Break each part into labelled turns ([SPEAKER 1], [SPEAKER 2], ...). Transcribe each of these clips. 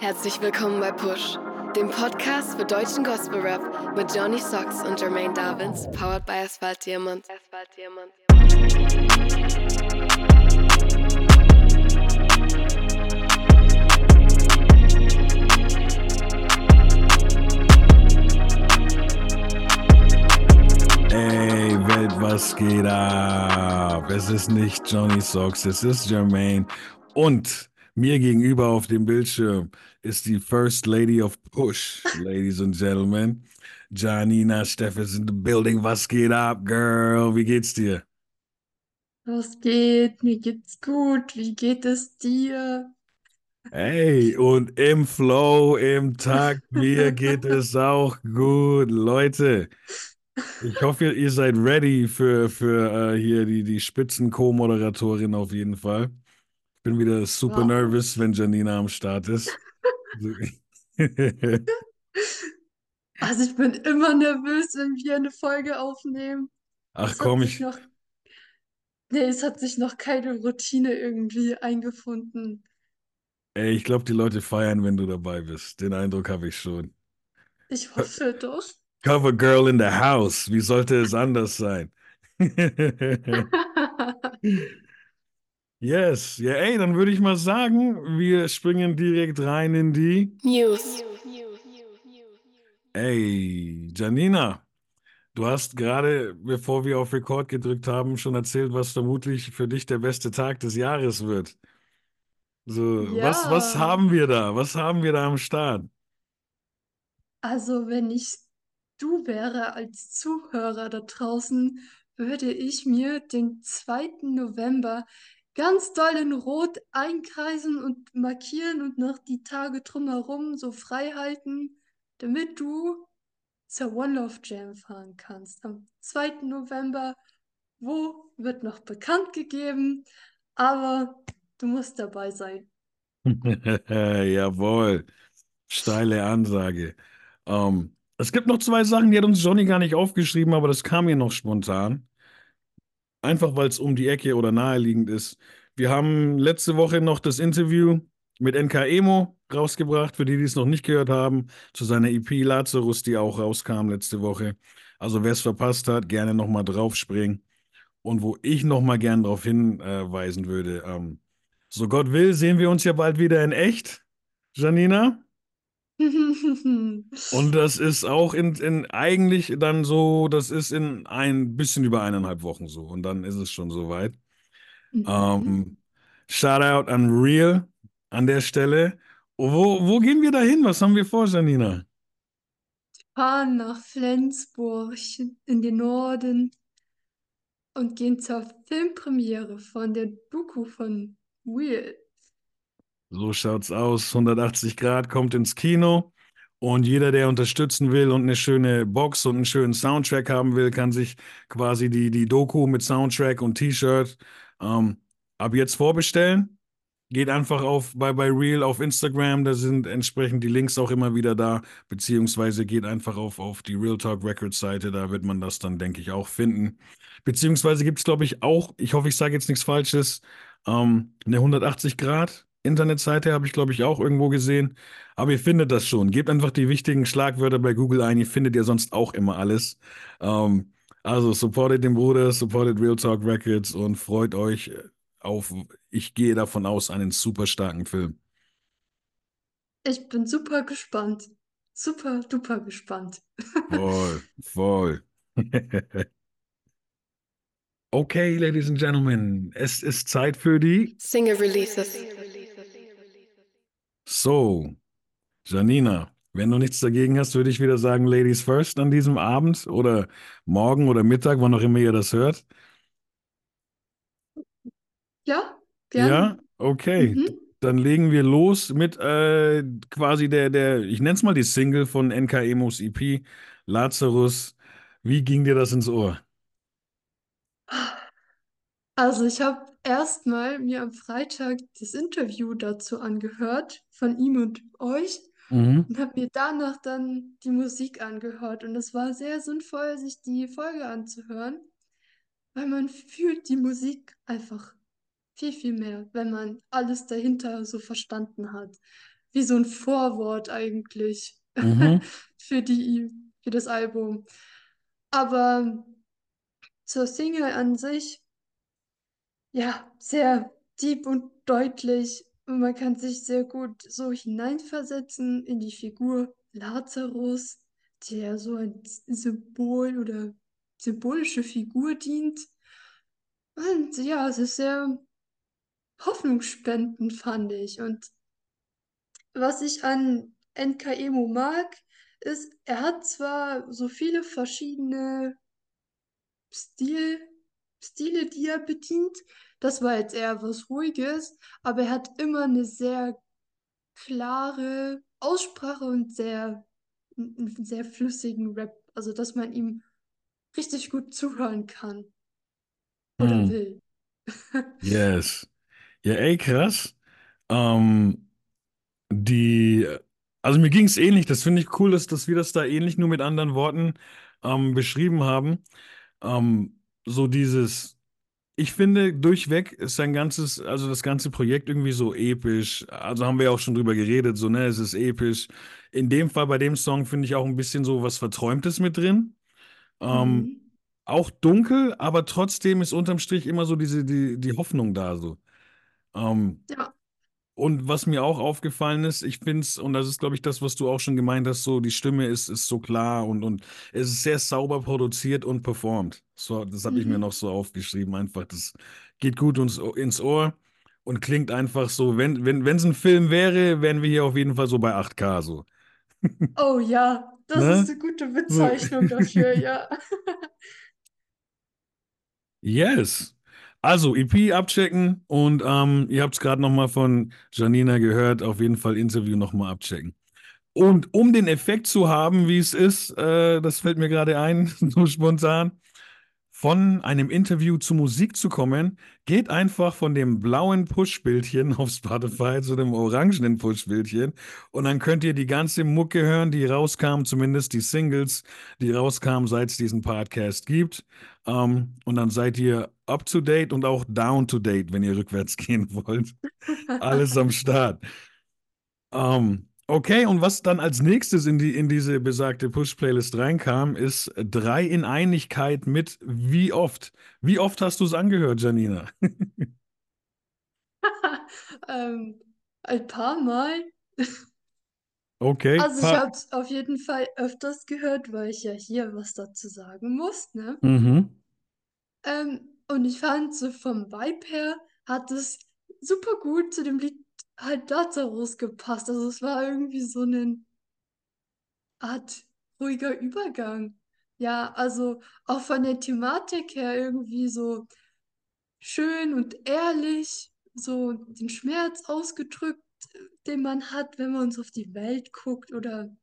[SPEAKER 1] Herzlich willkommen bei Push, dem Podcast für deutschen Gospel Rap mit Johnny Socks und Jermaine Davins, powered by Asphalt Diamond. Asphalt Diamond.
[SPEAKER 2] Ey, Welt, was geht ab? Es ist nicht Johnny Socks, es ist Jermaine. Und mir gegenüber auf dem Bildschirm ist die First Lady of Push, Ladies and Gentlemen. Janina Steff is in the building. Was geht ab, Girl? Wie geht's dir?
[SPEAKER 3] Was geht? Mir geht's gut. Wie geht es dir?
[SPEAKER 2] Hey, und im Flow, im Takt, mir geht es auch gut. Leute, ich hoffe, ihr seid ready für, für äh, hier die, die Spitzen-Co-Moderatorin auf jeden Fall. Ich bin wieder super
[SPEAKER 3] Ja.
[SPEAKER 2] nervös, wenn Janina am Start ist.
[SPEAKER 3] Also ich bin immer nervös, wenn wir eine Folge aufnehmen.
[SPEAKER 2] Ach
[SPEAKER 3] hat
[SPEAKER 2] komm, ich,
[SPEAKER 3] noch, nee, es hat sich noch keine Routine irgendwie eingefunden.
[SPEAKER 2] ey, ich glaube, die Leute feiern, wenn du dabei bist. Den Eindruck habe ich schon.
[SPEAKER 3] Ich hoffe doch.
[SPEAKER 2] Cover Girl in the House. Wie sollte es anders sein? Yes, ja, ey, dann würde ich mal sagen, wir springen direkt rein in die.
[SPEAKER 1] News.
[SPEAKER 2] Ey, Janina, du hast gerade, bevor wir auf Record gedrückt haben, schon erzählt, was vermutlich für dich der beste Tag des Jahres wird. So, was, was
[SPEAKER 3] Ja,
[SPEAKER 2] haben wir da? Was haben wir da am Start?
[SPEAKER 3] also wenn ich du wäre als Zuhörer da draußen, würde ich mir den 2. November ganz doll in Rot einkreisen und markieren und noch die Tage drumherum so frei halten, damit du zur One Love Jam fahren kannst. Am 2. November, wo wird noch bekannt gegeben, aber du musst dabei sein.
[SPEAKER 2] Jawohl, steile Ansage. Ähm, es gibt noch zwei Sachen, die hat uns Johnny gar nicht aufgeschrieben, aber das kam mir noch spontan. Einfach weil es um die Ecke oder naheliegend ist. Wir haben letzte Woche noch das Interview mit NK Emo rausgebracht, für die, die es noch nicht gehört haben, zu seiner EP Lazarus, die auch rauskam letzte Woche. Also wer es verpasst hat, gerne nochmal draufspringen. Und wo ich nochmal gern darauf hinweisen würde, ähm, so Gott will, sehen wir uns ja bald wieder in echt, Janina. Und das ist auch in, in eigentlich dann so, das ist in ein bisschen über eineinhalb Wochen so. Und dann ist es schon soweit.
[SPEAKER 3] Mhm.
[SPEAKER 2] Ähm, Shoutout an Real an der Stelle. Wo, wo gehen wir da hin? Was haben wir vor, Janina?
[SPEAKER 3] fahren nach Flensburg in den Norden und gehen zur Filmpremiere von der Doku von Will.
[SPEAKER 2] So schaut's aus. 180 Grad kommt ins Kino. Und jeder, der unterstützen will und eine schöne Box und einen schönen Soundtrack haben will, kann sich quasi die, die Doku mit Soundtrack und T-Shirt ähm, ab jetzt vorbestellen. Geht einfach auf bei, bei Real auf Instagram, da sind entsprechend die Links auch immer wieder da, beziehungsweise geht einfach auf, auf die Real Talk Records Seite, da wird man das dann, denke ich, auch finden. Beziehungsweise gibt es, glaube ich, auch, ich hoffe, ich sage jetzt nichts Falsches, ähm, eine 180 Grad Internetseite habe ich, glaube ich, auch irgendwo gesehen. Aber ihr findet das schon. Gebt einfach die wichtigen Schlagwörter bei Google ein, ihr findet ja sonst auch immer alles. Ähm, also supportet den Bruder, supportet Real Talk Records und freut euch auf, ich gehe davon aus, einen super starken Film.
[SPEAKER 3] Ich bin super gespannt. Super duper gespannt.
[SPEAKER 2] Voll, voll. Okay, Ladies and Gentlemen, es ist Zeit für die.
[SPEAKER 1] Single Releases.
[SPEAKER 2] So, Janina, wenn du nichts dagegen hast, würde ich wieder sagen, Ladies first an diesem Abend oder morgen oder Mittag, wann auch immer ihr das hört.
[SPEAKER 3] Ja, gerne.
[SPEAKER 2] Ja, okay.
[SPEAKER 3] Mhm.
[SPEAKER 2] Dann legen wir los mit äh, quasi der, der, ich nenne es mal die Single von NK Emos EP, Lazarus. Wie ging dir das ins Ohr?
[SPEAKER 3] Also ich habe erstmal mir am Freitag das Interview dazu angehört von ihm und euch
[SPEAKER 2] Mhm.
[SPEAKER 3] und habe mir danach dann die Musik angehört. Und es war sehr sinnvoll, sich die Folge anzuhören, weil man fühlt die Musik einfach viel, viel mehr, wenn man alles dahinter so verstanden hat. wie so ein Vorwort eigentlich
[SPEAKER 2] Mhm.
[SPEAKER 3] für die, für das Album. Aber zur Single an sich, ja, sehr deep und deutlich. Und man kann sich sehr gut so hineinversetzen in die Figur Lazarus, der so ein Symbol oder symbolische Figur dient. Und ja, es ist sehr hoffnungsspendend, fand ich. Und was ich an NKEMO mag, ist, er hat zwar so viele verschiedene Stil, Stile, die er bedient. Das war jetzt eher was Ruhiges, aber er hat immer eine sehr klare Aussprache und sehr, einen sehr flüssigen Rap. Also, dass man ihm richtig gut zuhören kann oder
[SPEAKER 2] Hm.
[SPEAKER 3] will.
[SPEAKER 2] Yes. Ja, ey, krass. Ähm, die, also mir ging es ähnlich. Das finde ich cool, dass, dass wir das da ähnlich nur mit anderen Worten ähm, beschrieben haben. Ähm, so dieses. Ich finde, durchweg ist sein ganzes, also das ganze Projekt irgendwie so episch. Also haben wir ja auch schon drüber geredet, so, ne, es ist episch. In dem Fall, bei dem Song, finde ich auch ein bisschen so was Verträumtes mit drin. Ähm,
[SPEAKER 3] Mhm.
[SPEAKER 2] auch dunkel, aber trotzdem ist unterm Strich immer so diese, die, die Hoffnung da, so. Ähm,
[SPEAKER 3] Ja.
[SPEAKER 2] Und was mir auch aufgefallen ist, ich finde es, und das ist, glaube ich, das, was du auch schon gemeint hast, so die Stimme ist, ist so klar und, und es ist sehr sauber produziert und performt. So, das habe ich mir noch
[SPEAKER 3] Mhm.
[SPEAKER 2] so aufgeschrieben. Einfach, das geht gut uns, ins Ohr und klingt einfach so, wenn, wenn, wenn es ein Film wäre, wären wir hier auf jeden Fall so bei 8K so.
[SPEAKER 3] Oh ja, das ist
[SPEAKER 2] Ne?
[SPEAKER 3] eine gute. Bezeichnung dafür, ja.
[SPEAKER 2] Yes. Also EP abchecken und ähm, ihr habt es gerade nochmal von Janina gehört, auf jeden Fall Interview nochmal abchecken. Und um den Effekt zu haben, wie es ist, äh, das fällt mir gerade ein, so spontan, von einem Interview zu Musik zu kommen, geht einfach von dem blauen Push-Bildchen auf Spotify zu dem orangenen Push-Bildchen und dann könnt ihr die ganze Mucke hören, die rauskam, zumindest die Singles, die rauskamen, seit es diesen Podcast gibt. Ähm, und dann seid ihr up to date und auch down to date, wenn ihr rückwärts gehen wollt. Alles am Start. Ähm, okay, und was dann als nächstes in die, in diese besagte Push-Playlist reinkam, ist drei in Einigkeit mit wie oft? Wie oft hast du es angehört, Janina?
[SPEAKER 3] Ähm, ein paar Mal.
[SPEAKER 2] Okay,
[SPEAKER 3] Also ich habe es auf jeden Fall öfters gehört, weil ich ja hier was dazu sagen muss, ne?
[SPEAKER 2] mhm.
[SPEAKER 3] Ähm, und ich fand so vom Vibe her hat es super gut zu dem Lied halt Lazarus gepasst. Also es war irgendwie so eine Art ruhiger Übergang. Ja, also auch von der Thematik her irgendwie so schön und ehrlich, so den Schmerz ausgedrückt, den man hat, wenn man uns auf die Welt guckt oder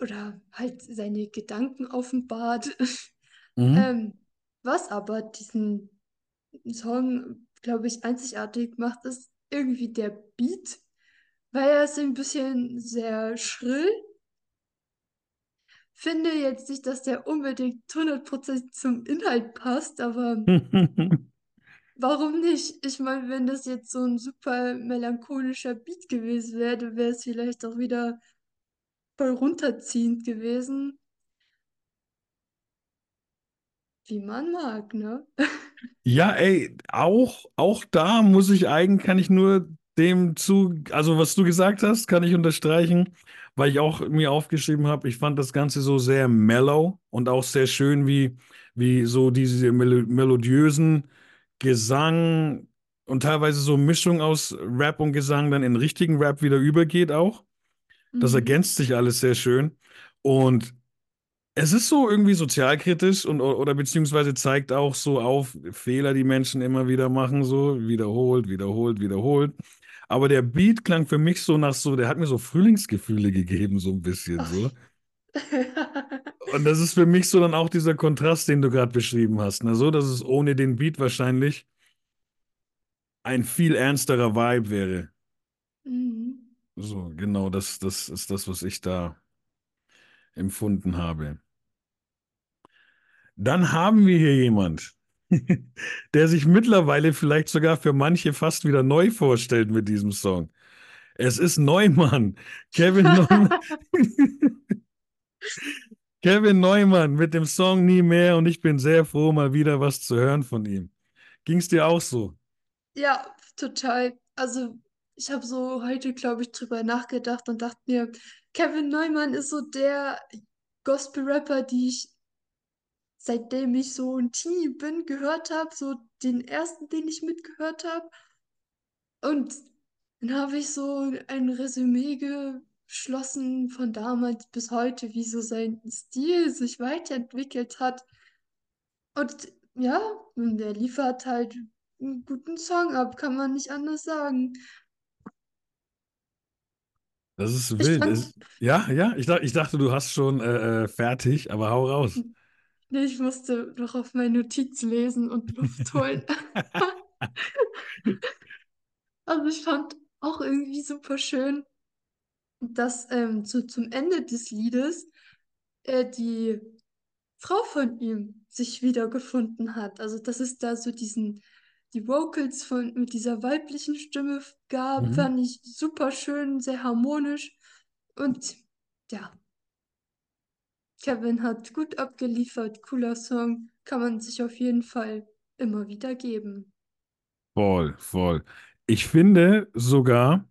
[SPEAKER 3] oder halt seine Gedanken offenbart.
[SPEAKER 2] Mhm.
[SPEAKER 3] Ähm, was aber diesen Song, glaube ich, einzigartig macht, ist irgendwie der Beat, weil er ist ein bisschen sehr schrill. Finde jetzt nicht, dass der unbedingt 100% zum Inhalt passt, aber warum nicht? Ich meine, wenn das jetzt so ein super melancholischer Beat gewesen wäre, wäre es vielleicht auch wieder voll runterziehend gewesen, wie man mag, ne?
[SPEAKER 2] Ja, ey, auch, auch da muss ich eigentlich, kann ich nur dem zu, also was du gesagt hast, kann ich unterstreichen, weil ich auch mir aufgeschrieben habe, ich fand das Ganze so sehr mellow und auch sehr schön, wie, wie so diese melo melodiösen Gesang und teilweise so Mischung aus Rap und Gesang dann in richtigen Rap wieder übergeht auch. Das
[SPEAKER 3] Mhm.
[SPEAKER 2] ergänzt sich alles sehr schön. Und es ist so irgendwie sozialkritisch und oder beziehungsweise zeigt auch so auf Fehler, die Menschen immer wieder machen, so wiederholt, wiederholt, wiederholt. Aber der Beat klang für mich so nach so, der hat mir so Frühlingsgefühle gegeben, so ein bisschen so. Und das ist für mich so dann auch dieser Kontrast, den du gerade beschrieben hast. Ne? So, dass es ohne den Beat wahrscheinlich ein viel ernsterer Vibe wäre.
[SPEAKER 3] Mhm.
[SPEAKER 2] So, genau, das, das ist das, was ich da empfunden habe. Dann haben wir hier jemand, der sich mittlerweile vielleicht sogar für manche fast wieder neu vorstellt mit diesem Song. Es ist Neumann. Kevin Neumann. Kevin Neumann mit dem Song Nie mehr und ich bin sehr froh, mal wieder was zu hören von ihm. Ging es dir auch so?
[SPEAKER 3] Ja, total. Also, ich habe so heute, glaube ich, drüber nachgedacht und dachte mir, Kevin Neumann ist so der Gospel-Rapper, die ich seitdem ich so ein Teenie bin, gehört habe, so den ersten, den ich mitgehört habe. Und dann habe ich so ein Resümee geschlossen von damals bis heute, wie so sein Stil sich weiterentwickelt hat. Und ja, der liefert halt einen guten Song ab, kann man nicht anders sagen.
[SPEAKER 2] Das ist
[SPEAKER 3] Ich
[SPEAKER 2] wild.
[SPEAKER 3] fand,
[SPEAKER 2] ja, ja, ich, ich dachte, du hast schon äh, äh, fertig, aber hau raus.
[SPEAKER 3] nee, ich musste noch auf meine Notiz lesen und Luft holen. Also ich fand auch irgendwie super schön, dass ähm, zu, zum Ende des Liedes äh, die Frau von ihm sich wiedergefunden hat. Also dass es da so diesen, die Vocals von mit dieser weiblichen Stimme gab,
[SPEAKER 2] Mhm.
[SPEAKER 3] fand ich super schön, sehr harmonisch. Und ja, Kevin hat gut abgeliefert, cooler Song, kann man sich auf jeden Fall immer wieder geben.
[SPEAKER 2] Voll, voll. Ich finde sogar,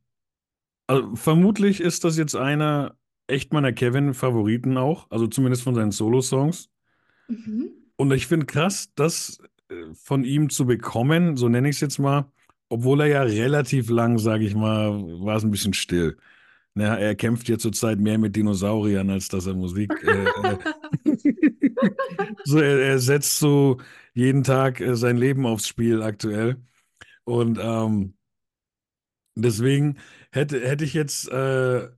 [SPEAKER 2] also vermutlich ist das jetzt einer echt meiner Kevin-Favoriten auch, also zumindest von seinen Solo-Songs.
[SPEAKER 3] Mhm.
[SPEAKER 2] Und ich finde krass, das äh, von ihm zu bekommen, so nenne ich es jetzt mal, obwohl er ja relativ lang, sage ich mal, war es ein bisschen still. Naja, er kämpft ja zurzeit mehr mit Dinosauriern, als dass er Musik. Äh, äh, so, er, er setzt so jeden Tag äh, sein Leben aufs Spiel aktuell. Und ähm, deswegen hätte, hätte ich jetzt äh,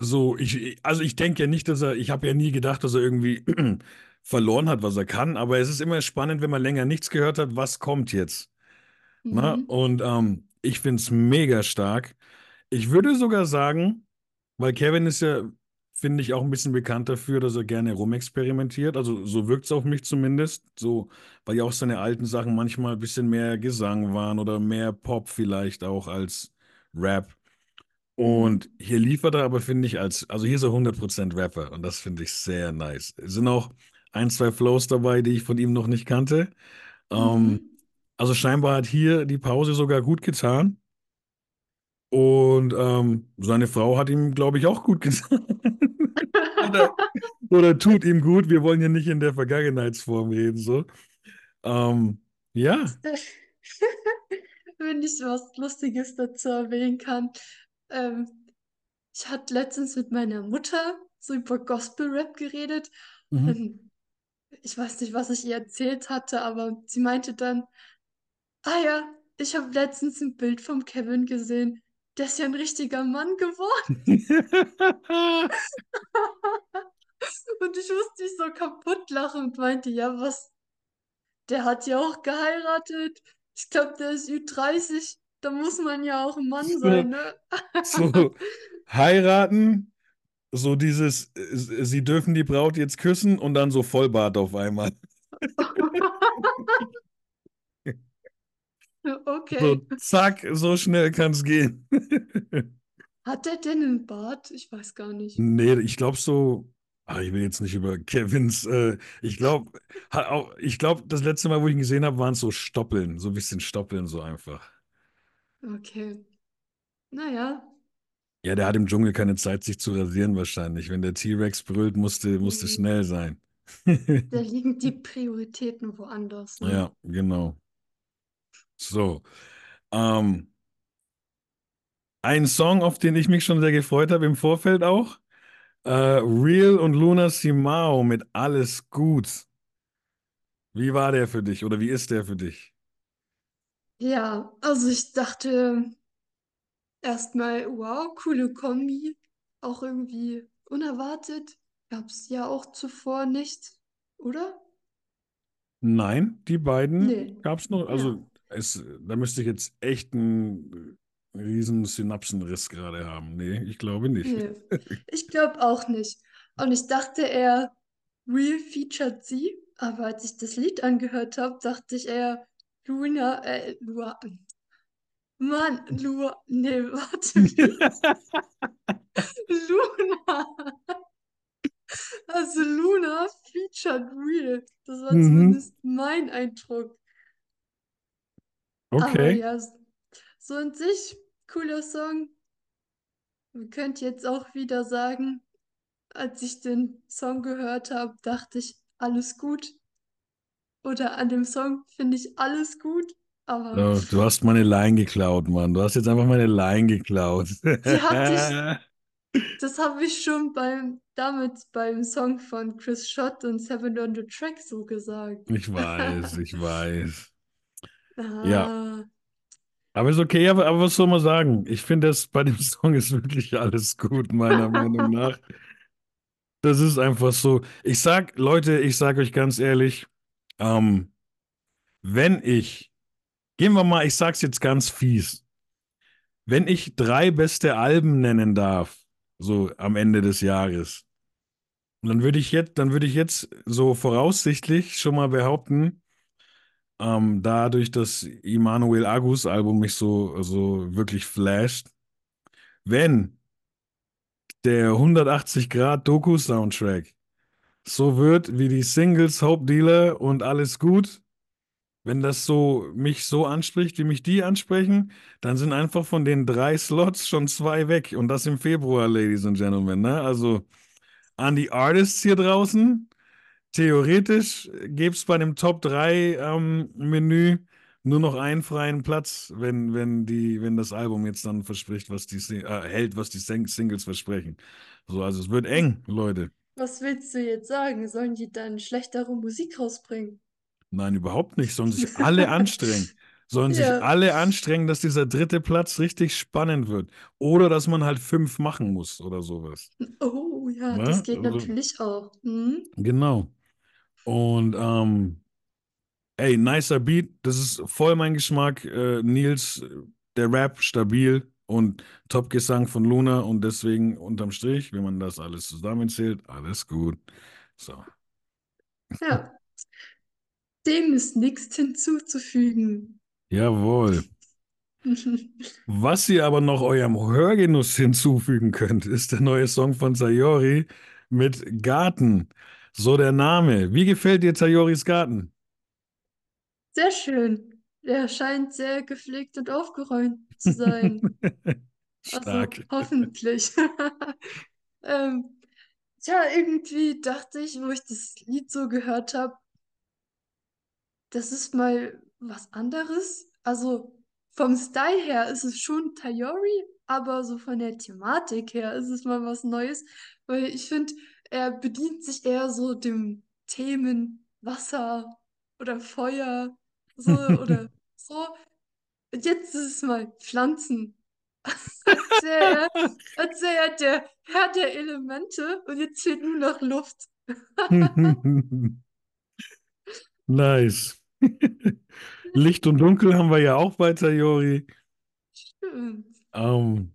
[SPEAKER 2] so, ich, also ich denke ja nicht, dass er, ich habe ja nie gedacht, dass er irgendwie verloren hat, was er kann, aber es ist immer spannend, wenn man länger nichts gehört hat, was kommt jetzt. Ne?
[SPEAKER 3] Mhm.
[SPEAKER 2] Und ähm, ich finde es mega stark. Ich würde sogar sagen, weil Kevin ist ja, finde ich, auch ein bisschen bekannt dafür, dass er gerne rumexperimentiert. Also so wirkt es auf mich zumindest. So, weil ja auch seine alten Sachen manchmal ein bisschen mehr Gesang waren oder mehr Pop vielleicht auch als Rap. Und hier liefert er aber, finde ich, als, also hier ist er 100% Rapper und das finde ich sehr nice. Es sind auch ein, zwei Flows dabei, die ich von ihm noch nicht kannte. Ähm,
[SPEAKER 3] Mhm.
[SPEAKER 2] also scheinbar hat hier die Pause sogar gut getan. Und ähm, seine Frau hat ihm, glaube ich, auch gut getan. Oder, oder tut ihm gut. Wir wollen ja nicht in der Vergangenheitsform reden, so. Ähm, ja.
[SPEAKER 3] Wenn ich was Lustiges dazu erwähnen kann. Ähm, ich hatte letztens mit meiner Mutter so über Gospel-Rap geredet.
[SPEAKER 2] Mhm.
[SPEAKER 3] Ich weiß nicht, was ich ihr erzählt hatte, aber sie meinte dann, ah ja, ich habe letztens ein Bild vom Kevin gesehen. Der ist ja ein richtiger Mann geworden. Und ich musste mich so kaputt lachen und meinte, ja, was, der hat ja auch geheiratet. Ich glaube, der ist Ü30. Da muss man ja auch ein Mann
[SPEAKER 2] So,
[SPEAKER 3] sein, ne?
[SPEAKER 2] so heiraten, so dieses, äh, sie dürfen die Braut jetzt küssen und dann so Vollbart auf einmal. So,
[SPEAKER 3] Okay.
[SPEAKER 2] zack, so schnell kann es gehen.
[SPEAKER 3] Hat der denn einen Bart? Ich weiß gar nicht.
[SPEAKER 2] Nee, ich glaube so, ah, ich will jetzt nicht über Kevins, äh, ich glaube, ich glaube, das letzte Mal, wo ich ihn gesehen habe, waren es so Stoppeln, so ein bisschen Stoppeln, so einfach.
[SPEAKER 3] Okay. Naja.
[SPEAKER 2] Ja, der hat im Dschungel keine Zeit, sich zu rasieren wahrscheinlich. Wenn der T-Rex brüllt, musste, musste
[SPEAKER 3] hm,
[SPEAKER 2] schnell sein.
[SPEAKER 3] Da liegen die Prioritäten woanders, ne?
[SPEAKER 2] Ja, genau. So, ähm, ein Song, auf den ich mich schon sehr gefreut habe im Vorfeld auch. Äh, Real und Luna Simao mit Alles gut. Wie war der für dich oder wie ist der für dich?
[SPEAKER 3] Ja, also ich dachte erstmal, wow, coole Kombi. Auch irgendwie unerwartet. Gab's ja auch zuvor nicht, oder?
[SPEAKER 2] Nein, die beiden
[SPEAKER 3] Nee.
[SPEAKER 2] gab es noch.
[SPEAKER 3] Ja.
[SPEAKER 2] Also, es, da müsste ich jetzt echt einen riesen Synapsenriss gerade haben. Nee, ich glaube nicht.
[SPEAKER 3] Nee. Ich glaube auch nicht. Und ich dachte eher, Real featured sie, aber als ich das Lied angehört habe, dachte ich eher, Luna, äh, Lua, Mann, Lu, nee, warte? Luna. Also Luna featured Real. Das war
[SPEAKER 2] Mhm.
[SPEAKER 3] zumindest mein Eindruck. Aber
[SPEAKER 2] Okay.
[SPEAKER 3] ja, so in sich, cooler Song. Man könnte jetzt auch wieder sagen, als ich den Song gehört habe, dachte ich, alles gut. Oder an dem Song finde ich alles gut. Aber
[SPEAKER 2] So, du hast meine Line geklaut, Mann. Du hast jetzt einfach meine Line geklaut.
[SPEAKER 3] ich, das habe ich schon beim, damals beim Song von Chris Schott und Seven on the Track so gesagt.
[SPEAKER 2] Ich weiß, ich weiß. Ja,
[SPEAKER 3] Ah,
[SPEAKER 2] aber ist okay, aber, aber was soll man sagen? Ich finde, das bei dem Song ist wirklich alles gut, meiner Meinung nach. Das ist einfach so. Ich sag, Leute, ich sag euch ganz ehrlich, ähm, wenn ich, gehen wir mal, ich sag's jetzt ganz fies, wenn ich drei beste Alben nennen darf, so am Ende des Jahres, dann würde ich jetzt, dann würde ich jetzt so voraussichtlich schon mal behaupten, ähm, dadurch, dass Immanuel Agus Album mich so, so wirklich flasht, wenn der 180 Grad Doku-Soundtrack so wird wie die Singles Hope Dealer und alles gut, wenn das so mich so anspricht, wie mich die ansprechen, dann sind einfach von den drei Slots schon zwei weg und das im Februar, Ladies and Gentlemen. Ne? Also an die Artists hier draußen, theoretisch gäbe es bei dem Top 3 ähm, Menü nur noch einen freien Platz, wenn, wenn, die, wenn das Album jetzt dann verspricht, was die äh, hält, was die Sing Singles versprechen. So, also es wird eng, Leute.
[SPEAKER 3] was willst du jetzt sagen? Sollen die dann schlechtere Musik rausbringen?
[SPEAKER 2] Nein, überhaupt nicht. Sollen sich alle anstrengen. Sollen sich
[SPEAKER 3] Ja.
[SPEAKER 2] alle anstrengen, dass dieser dritte Platz richtig spannend wird. Oder dass man halt fünf machen muss oder sowas.
[SPEAKER 3] Oh ja,
[SPEAKER 2] Ne?
[SPEAKER 3] das geht
[SPEAKER 2] Also,
[SPEAKER 3] natürlich auch. Mhm.
[SPEAKER 2] genau. Und ähm, ey, nicer Beat. Das ist voll mein Geschmack. Äh, Nils, der Rap, stabil und Top-Gesang von Luna. Und deswegen unterm Strich, wenn man das alles zusammenzählt, alles gut. So.
[SPEAKER 3] Ja, dem ist nichts hinzuzufügen.
[SPEAKER 2] Jawohl. Was ihr aber noch eurem Hörgenuss hinzufügen könnt, ist der neue Song von Sayori mit Garten. So der Name. Wie gefällt dir Sayoris Garten?
[SPEAKER 3] Sehr schön. Er scheint sehr gepflegt und aufgeräumt zu sein. Also
[SPEAKER 2] Stark.
[SPEAKER 3] hoffentlich. Ähm, tja, irgendwie dachte ich, wo ich das Lied so gehört habe, das ist mal was anderes. Also vom Style her ist es schon Tayori, aber so von der Thematik her ist es mal was Neues, weil ich finde, er bedient sich eher so dem Themen Wasser oder Feuer, so oder so. Und jetzt ist es mal Pflanzen. Als wäre er, als er der Herr der Elemente und jetzt fehlt nur noch Luft.
[SPEAKER 2] Nice. Licht und Dunkel haben wir ja auch bei Sayori.
[SPEAKER 3] Stimmt.
[SPEAKER 2] Ähm,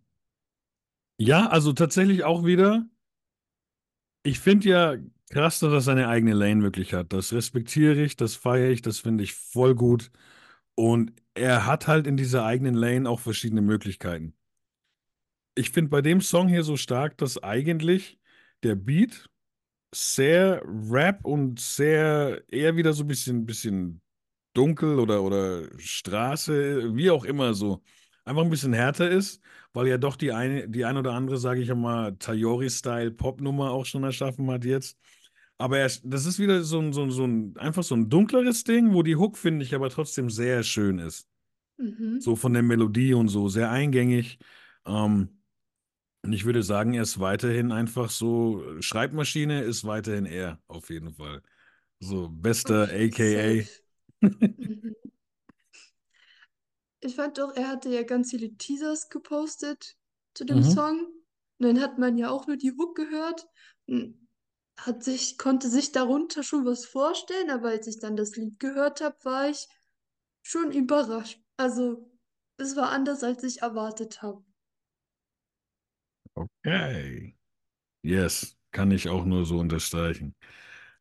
[SPEAKER 2] ja, also tatsächlich auch wieder. Ich finde ja krass, dass er seine eigene Lane wirklich hat. Das respektiere ich, das feiere ich, das finde ich voll gut. Und er hat halt in dieser eigenen Lane auch verschiedene Möglichkeiten. Ich finde bei dem Song hier so stark, dass eigentlich der Beat sehr Rap und sehr eher wieder so ein bisschen, bisschen dunkel oder, oder Straße, wie auch immer so, einfach ein bisschen härter ist, weil ja doch die eine, die ein oder andere, sage ich mal, Tayori-Style-Pop-Nummer auch schon erschaffen hat jetzt. Aber er, das ist wieder so ein, so ein, so ein, einfach so ein dunkleres Ding, wo die Hook, finde ich, aber trotzdem sehr schön ist.
[SPEAKER 3] Mhm.
[SPEAKER 2] So von der Melodie und so, sehr eingängig. Ähm, und ich würde sagen, er ist weiterhin einfach so, Schreibmaschine ist weiterhin er, auf jeden Fall. So, bester AKA.
[SPEAKER 3] Mhm. Ich fand auch, er hatte ja ganz viele Teasers gepostet zu dem
[SPEAKER 2] Mhm.
[SPEAKER 3] Song. Und dann hat man ja auch nur die Hook gehört. und Hat sich, konnte sich darunter schon was vorstellen, aber als ich dann das Lied gehört habe, war ich schon überrascht. Also, es war anders, als ich erwartet habe.
[SPEAKER 2] Okay. Yes, kann ich auch nur so unterstreichen.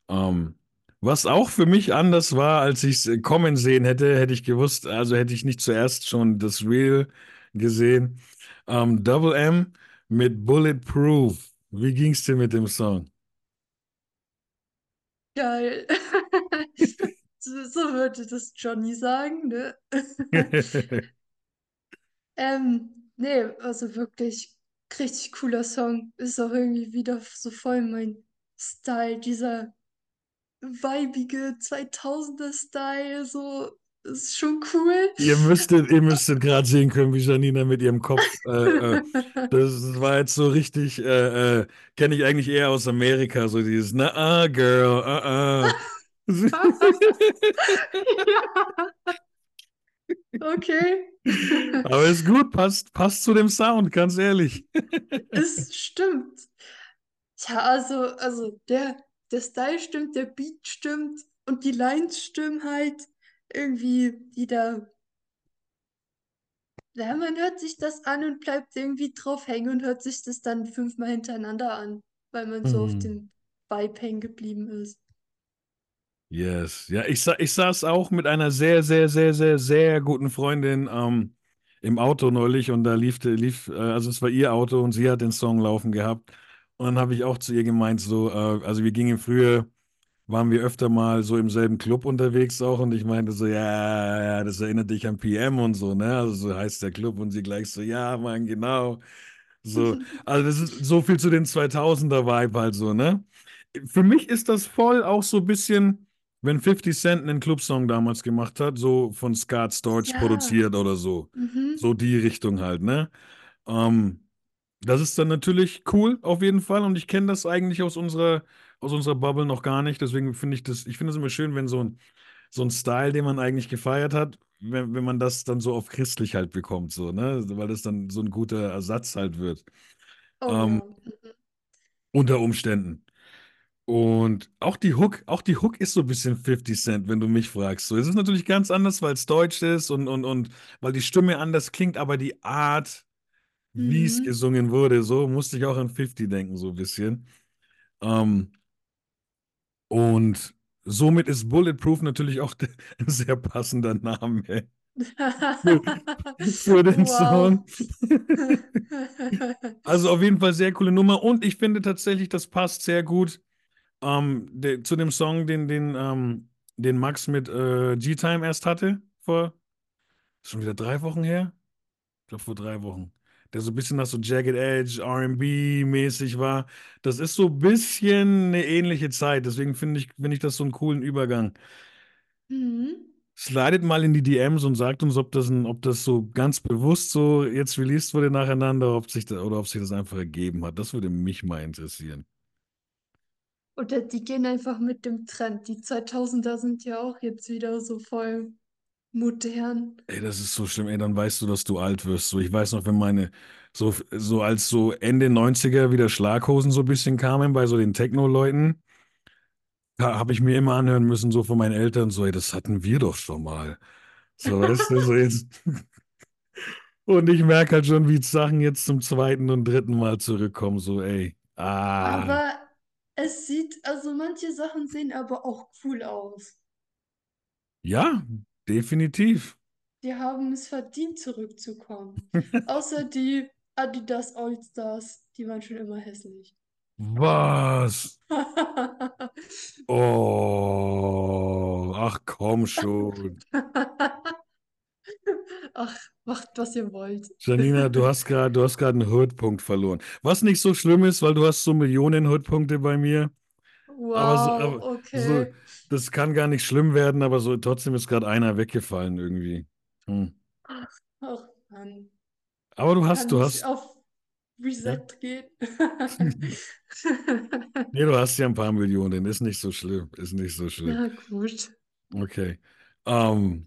[SPEAKER 2] Ähm, Was auch für mich anders war, als ich es kommen sehen hätte, hätte ich gewusst, also hätte ich nicht zuerst schon das Real gesehen. Ähm, Double M mit Bulletproof. Wie ging's dir mit dem Song?
[SPEAKER 3] Geil. So, so würde das Johnny sagen, ne? Ähm, nee, also wirklich richtig cooler Song. Ist auch irgendwie wieder so voll mein Style, dieser weibige 2000er-Style, so ist schon cool.
[SPEAKER 2] Ihr müsstet, ihr müsstet gerade sehen können, wie Janina mit ihrem Kopf, äh, äh, das war jetzt so richtig, äh, äh, kenne ich eigentlich eher aus Amerika, so dieses, na, Girl, uh, uh.
[SPEAKER 3] Ja, okay.
[SPEAKER 2] Aber ist gut, passt, passt zu dem Sound, ganz ehrlich.
[SPEAKER 3] Es stimmt. Ja, also, also der, der Style stimmt, der Beat stimmt und die Lines stimmen halt irgendwie, die da. Ja, man hört sich das an und bleibt irgendwie drauf hängen und hört sich das dann fünfmal hintereinander an, weil man so auf
[SPEAKER 2] Hm.
[SPEAKER 3] dem Vibe hängen geblieben ist.
[SPEAKER 2] Yes. Ja, ich, sa ich saß auch mit einer sehr, sehr, sehr, sehr, sehr guten Freundin ähm, im Auto neulich und da lief, lief, äh, also es war ihr Auto und sie hat den Song laufen gehabt. Und dann habe ich auch zu ihr gemeint, so, äh, also wir gingen früher, waren wir öfter mal so im selben Club unterwegs auch und ich meinte so, ja, ja, das erinnert dich an PM und so, ne? Also so heißt der Club und sie gleich so, ja, Mann, genau. So, also das ist so viel zu den 2000er-Vibe halt so, ne? Für mich ist das voll auch so ein bisschen, wenn 50 Cent einen Clubsong damals gemacht hat, so von Skat Storch
[SPEAKER 3] Ja,
[SPEAKER 2] produziert oder so.
[SPEAKER 3] mhm.
[SPEAKER 2] So die Richtung halt, ne? Ähm, das ist dann natürlich cool, auf jeden Fall. Und ich kenne das eigentlich aus unserer, aus unserer Bubble noch gar nicht. Deswegen finde ich das, ich finde es immer schön, wenn so ein, so ein Style, den man eigentlich gefeiert hat, wenn, wenn man das dann so auf christlich halt bekommt, so, ne? Weil das dann so ein guter Ersatz halt wird.
[SPEAKER 3] Oh
[SPEAKER 2] Ähm, unter Umständen. Und auch die Hook, auch die Hook ist so ein bisschen 50 Cent, wenn du mich fragst. So, es ist natürlich ganz anders, weil es Deutsch ist und, und, und weil die Stimme anders klingt, aber die Art, wie es
[SPEAKER 3] Mhm.
[SPEAKER 2] gesungen wurde, so musste ich auch an 50 denken, so ein bisschen. Ähm, und somit ist Bulletproof natürlich auch ein sehr passender Name für, für den
[SPEAKER 3] Wow.
[SPEAKER 2] Song. Also auf jeden Fall sehr coole Nummer und ich finde tatsächlich, das passt sehr gut ähm, de, zu dem Song, den, den, ähm, den Max mit äh, G-Time erst hatte, vor schon wieder drei Wochen her? Ich glaube vor drei Wochen. Der so ein bisschen nach so Jagged Edge, R&B-mäßig war. Das ist so ein bisschen eine ähnliche Zeit. Deswegen finde ich, finde ich das so einen coolen Übergang.
[SPEAKER 3] Mhm.
[SPEAKER 2] Slidet mal in die DMs und sagt uns, ob das, ein, ob das so ganz bewusst so jetzt released wurde nacheinander, ob sich da, oder ob sich das einfach ergeben hat. Das würde mich mal interessieren.
[SPEAKER 3] Oder die gehen einfach mit dem Trend. Die 2000er sind ja auch jetzt wieder so voll modern.
[SPEAKER 2] Ey, das ist so schlimm. Ey, dann weißt du, dass du alt wirst. So, ich weiß noch, wenn meine, so, so als so Ende 90er wieder Schlaghosen so ein bisschen kamen bei so den Techno-Leuten, habe ich mir immer anhören müssen, so von meinen Eltern, so, ey, das hatten wir doch schon mal. So, weißt du, so jetzt. Und ich merke halt schon, wie Sachen jetzt zum zweiten und dritten Mal zurückkommen. So, ey. Ah.
[SPEAKER 3] Aber es sieht, also manche Sachen sehen aber auch cool aus.
[SPEAKER 2] Ja, definitiv.
[SPEAKER 3] Die haben es verdient, zurückzukommen. Außer die Adidas All-Stars, die waren schon immer hässlich.
[SPEAKER 2] Was? Oh, ach komm schon.
[SPEAKER 3] Ach, macht, was ihr wollt.
[SPEAKER 2] Janina, du hast gerade, du hast gerade einen Hood-Punkt verloren. Was nicht so schlimm ist, weil du hast so Millionen Hood-Punkte bei mir. Aber so,
[SPEAKER 3] Wow,
[SPEAKER 2] aber so,
[SPEAKER 3] okay.
[SPEAKER 2] das kann gar nicht schlimm werden, aber so trotzdem ist gerade einer weggefallen irgendwie. Hm.
[SPEAKER 3] Ach Mann,
[SPEAKER 2] Aber du hast,
[SPEAKER 3] kann
[SPEAKER 2] du hast,
[SPEAKER 3] auf
[SPEAKER 2] ja?
[SPEAKER 3] Reset gehen?
[SPEAKER 2] Nee, du hast ja ein paar Millionen, ist nicht so schlimm, ist nicht so schlimm.
[SPEAKER 3] Na gut.
[SPEAKER 2] Okay. Um,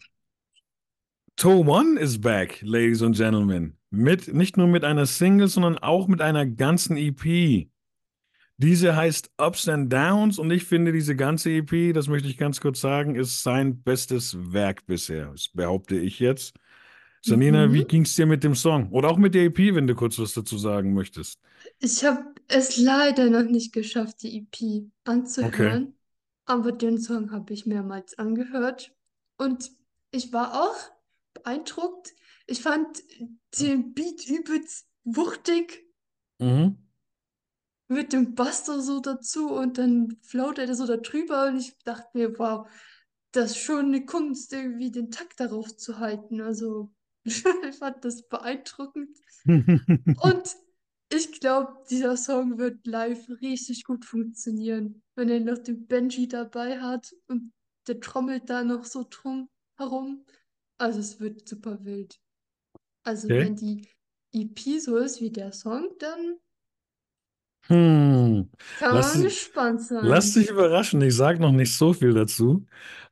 [SPEAKER 2] Toe One is back, ladies and gentlemen. Mit, nicht nur mit einer Single, sondern auch mit einer ganzen EP. Diese heißt Ups and Downs und ich finde, diese ganze EP, das möchte ich ganz kurz sagen, ist sein bestes Werk bisher. Das behaupte ich jetzt. Janina, wie
[SPEAKER 3] Mhm.
[SPEAKER 2] ging es dir mit dem Song? Oder auch mit der EP, wenn du kurz was dazu sagen möchtest.
[SPEAKER 3] Ich habe es leider noch nicht geschafft, die EP
[SPEAKER 2] Okay.
[SPEAKER 3] anzuhören. aber den Song habe ich mehrmals angehört und ich war auch beeindruckt. Ich fand den Beat übelst wuchtig
[SPEAKER 2] Mhm.
[SPEAKER 3] Mit dem da so dazu und dann float er so da drüber und ich dachte mir, wow, das ist schon eine Kunst, irgendwie den Takt darauf zu halten. Also ich fand das beeindruckend. Und ich glaube, dieser Song wird live richtig gut funktionieren, wenn er noch den Benji dabei hat und der trommelt da noch so drum herum. Also es wird super wild. Also
[SPEAKER 2] Okay.
[SPEAKER 3] wenn die EP so ist wie der Song, dann
[SPEAKER 2] Hm.
[SPEAKER 3] kann
[SPEAKER 2] Lass,
[SPEAKER 3] man gespannt
[SPEAKER 2] lass
[SPEAKER 3] sein.
[SPEAKER 2] dich überraschen, ich sage noch nicht so viel dazu.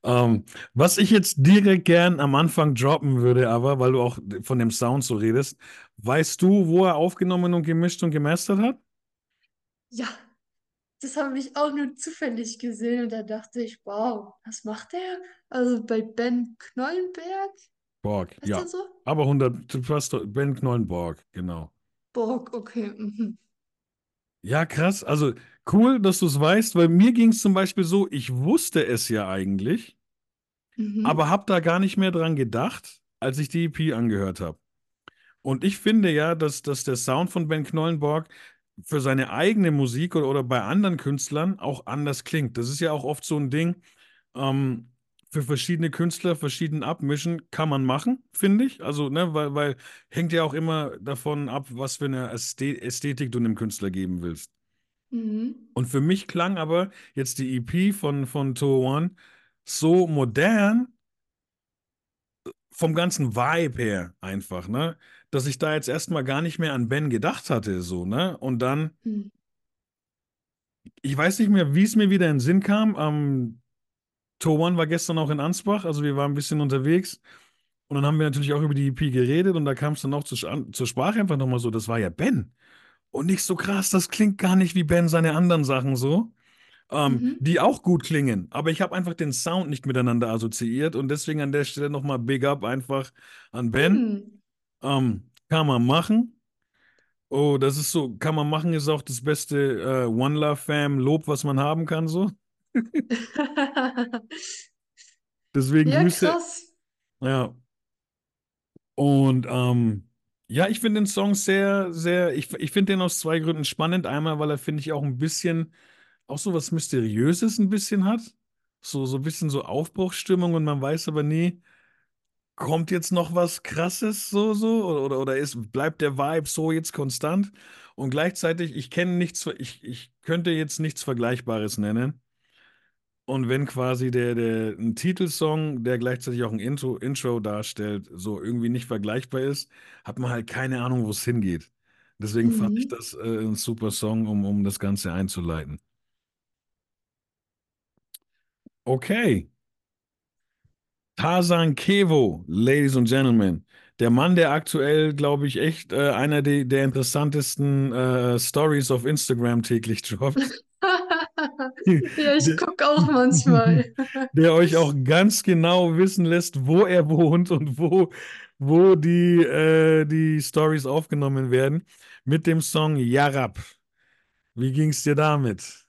[SPEAKER 2] Ähm, was ich jetzt direkt gern am Anfang droppen würde, aber weil du auch von dem Sound so redest, weißt du, wo er aufgenommen und gemischt und gemastert hat?
[SPEAKER 3] Ja, das habe ich auch nur zufällig gesehen und da dachte ich, wow, was macht der? Also bei Ben Knollenberg,
[SPEAKER 2] Borg,
[SPEAKER 3] heißt
[SPEAKER 2] ja.
[SPEAKER 3] der so?
[SPEAKER 2] Aber 100, du hast Ben Knollenborg, genau.
[SPEAKER 3] Borg, okay. Mhm.
[SPEAKER 2] Ja, krass. Also cool, dass du es weißt, weil mir ging es zum Beispiel so, ich wusste es ja eigentlich,
[SPEAKER 3] Mhm.
[SPEAKER 2] aber habe da gar nicht mehr dran gedacht, als ich die EP angehört habe. Und ich finde ja, dass, dass der Sound von Ben Knollenborg für seine eigene Musik oder, oder bei anderen Künstlern auch anders klingt. Das ist ja auch oft so ein Ding, ähm, für verschiedene Künstler verschieden abmischen kann man machen, finde ich. Also, ne, weil, weil hängt ja auch immer davon ab, was für eine Ästhe- Ästhetik du einem Künstler geben willst.
[SPEAKER 3] Mhm.
[SPEAKER 2] Und für mich klang aber jetzt die EP von, von Toe One so modern vom ganzen Vibe her einfach, ne? Dass ich da jetzt erstmal gar nicht mehr an Ben gedacht hatte, so, ne? Und dann,
[SPEAKER 3] Mhm.
[SPEAKER 2] ich weiß nicht mehr, wie es mir wieder in den Sinn kam. Ähm, Toe One war gestern auch in Ansbach, also wir waren ein bisschen unterwegs. Und dann haben wir natürlich auch über die EP geredet und da kam es dann auch zur, Sch- zur Sprache einfach nochmal so, das war ja Ben. Und nicht so krass, das klingt gar nicht wie Ben seine anderen Sachen so. ähm,
[SPEAKER 3] Mhm.
[SPEAKER 2] die auch gut klingen. Aber ich habe einfach den Sound nicht miteinander assoziiert und deswegen an der Stelle nochmal Big Up einfach an Ben.
[SPEAKER 3] Mhm.
[SPEAKER 2] Ähm, kann man machen. Oh, das ist so, kann man machen, ist auch das beste äh, One Love Fam Lob, was man haben kann, so. Deswegen
[SPEAKER 3] Ja,
[SPEAKER 2] Grüße.
[SPEAKER 3] krass.
[SPEAKER 2] Ja. Und ähm, ja, ich finde den Song sehr, sehr, ich, ich finde den aus zwei Gründen spannend. Einmal, weil er, finde ich, auch ein bisschen, auch so was Mysteriöses ein bisschen hat. So, so ein bisschen so Aufbruchsstimmung und man weiß aber nie, kommt jetzt noch was Krasses so, so oder, oder, oder ist, bleibt der Vibe so jetzt konstant? Und gleichzeitig, ich kenne nichts, ich, ich könnte jetzt nichts Vergleichbares nennen. Und wenn quasi der, der ein Titelsong, der gleichzeitig auch ein Intro, Intro darstellt, so irgendwie nicht vergleichbar ist, hat man halt keine Ahnung, wo es hingeht. Deswegen fand ich
[SPEAKER 3] Mhm.
[SPEAKER 2] das äh, ein super Song, um, um das Ganze einzuleiten. Okay. Tarzan Kevo, Ladies and Gentlemen. Der Mann, der aktuell, glaube ich, echt äh, einer der, der interessantesten äh, Stories auf Instagram täglich droppt.
[SPEAKER 3] Ja, ich
[SPEAKER 2] Der,
[SPEAKER 3] gucke auch manchmal.
[SPEAKER 2] der euch auch ganz genau wissen lässt, wo er wohnt und wo, wo die, äh, die Stories aufgenommen werden. Mit dem Song Yarab. Wie ging es dir damit?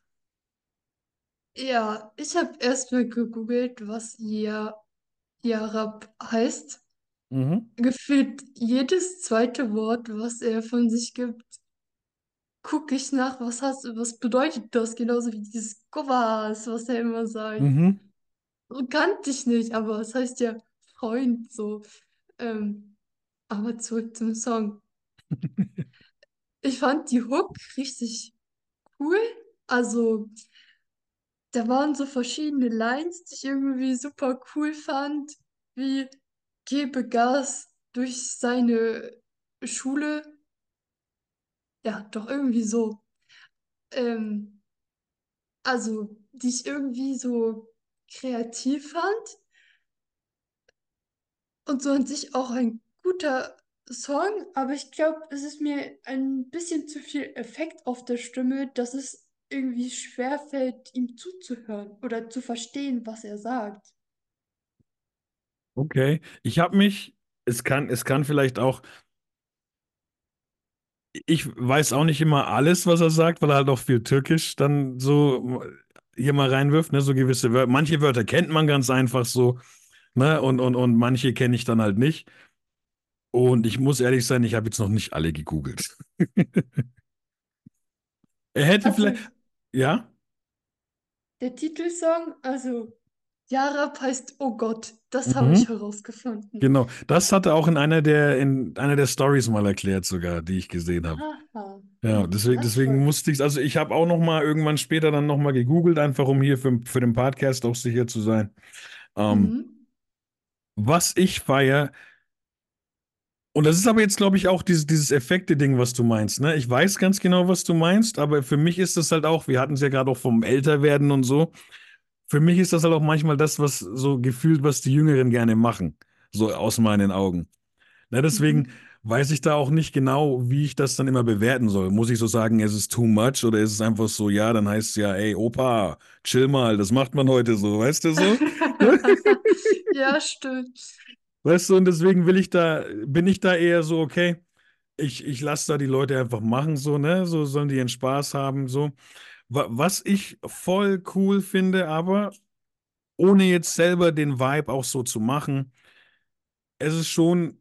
[SPEAKER 3] Ja, ich habe erstmal gegoogelt, was Ja- Yarab heißt.
[SPEAKER 2] Mhm.
[SPEAKER 3] Gefühlt jedes zweite Wort, was er von sich gibt, gucke ich nach, was hast, was bedeutet das? Genauso wie dieses Govas, was er immer sagt.
[SPEAKER 2] Mhm.
[SPEAKER 3] Kannte ich nicht, aber es heißt ja Freund so. Ähm, aber zurück zum Song. Ich fand die Hook richtig cool. Also, da waren so verschiedene Lines, die ich irgendwie super cool fand, wie gebe Gas durch seine Schule. Ja, doch irgendwie so. Ähm, also, die ich irgendwie so kreativ fand und so an sich auch ein guter Song, aber ich glaube, es ist mir ein bisschen zu viel Effekt auf der Stimme, dass es irgendwie schwer fällt, ihm zuzuhören oder zu verstehen, was er sagt.
[SPEAKER 2] Okay. Ich habe mich, es kann, es kann vielleicht auch, ich weiß auch nicht immer alles, was er sagt, weil er halt auch viel Türkisch dann so hier mal reinwirft, ne? So gewisse Wörter. Manche Wörter kennt man ganz einfach so, ne? Und, und, und manche kenne ich dann halt nicht. Und ich muss ehrlich sein, ich habe jetzt noch nicht alle gegoogelt. Er hätte
[SPEAKER 3] Also
[SPEAKER 2] vielleicht, ja?
[SPEAKER 3] der Titelsong, also Yarab heißt Oh Gott, das habe ich
[SPEAKER 2] Mhm.
[SPEAKER 3] herausgefunden.
[SPEAKER 2] Genau. Das hat er auch in einer der, in einer der Stories mal erklärt, sogar, die ich gesehen habe.
[SPEAKER 3] Aha,
[SPEAKER 2] Ja,
[SPEAKER 3] mhm,
[SPEAKER 2] deswegen, deswegen musste ich also ich habe auch noch mal irgendwann später dann noch mal gegoogelt, einfach um hier für, für den Podcast auch sicher zu sein. Ähm,
[SPEAKER 3] Mhm.
[SPEAKER 2] was ich feiere, und das ist aber jetzt, glaube ich, auch dieses, dieses Effekte-Ding, was du meinst, ne? Ich weiß ganz genau, was du meinst, aber für mich ist das halt auch, wir hatten es ja gerade auch vom Älterwerden und so. Für mich ist das halt auch manchmal das, was so gefühlt, was die Jüngeren gerne machen, so aus meinen Augen. Na, deswegen
[SPEAKER 3] Mhm.
[SPEAKER 2] weiß ich da auch nicht genau, wie ich das dann immer bewerten soll. Muss ich so sagen, es ist too much oder ist es einfach so, ja, dann heißt es ja, ey, Opa, chill mal, das macht man heute so, weißt du so?
[SPEAKER 3] Ja, stimmt.
[SPEAKER 2] Weißt du, und deswegen will ich da, bin ich da eher so, okay, ich, ich lasse da die Leute einfach machen, so, ne? So sollen die ihren Spaß haben, so. Wa- Was ich voll cool finde, aber ohne jetzt selber den Vibe auch so zu machen, es ist schon,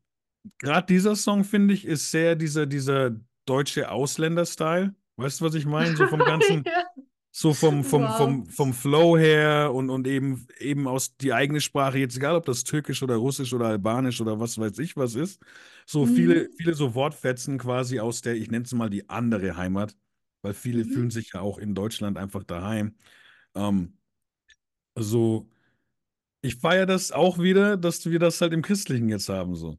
[SPEAKER 2] gerade dieser Song, finde ich, ist sehr dieser, dieser deutsche Ausländer-Style. Weißt du, was ich meine? So vom ganzen,
[SPEAKER 3] Ja.
[SPEAKER 2] so vom, vom,
[SPEAKER 3] Wow.
[SPEAKER 2] vom, vom Flow her und, und eben, eben aus die eigene Sprache, jetzt egal ob das Türkisch oder Russisch oder Albanisch oder was weiß ich was ist. So viele,
[SPEAKER 3] Mhm.
[SPEAKER 2] viele so Wortfetzen quasi aus der, ich nenne es mal die andere Heimat, weil viele fühlen
[SPEAKER 3] Mhm.
[SPEAKER 2] sich ja auch in Deutschland einfach daheim. Ähm, so, ich feiere das auch wieder, dass wir das halt im Christlichen jetzt haben, so.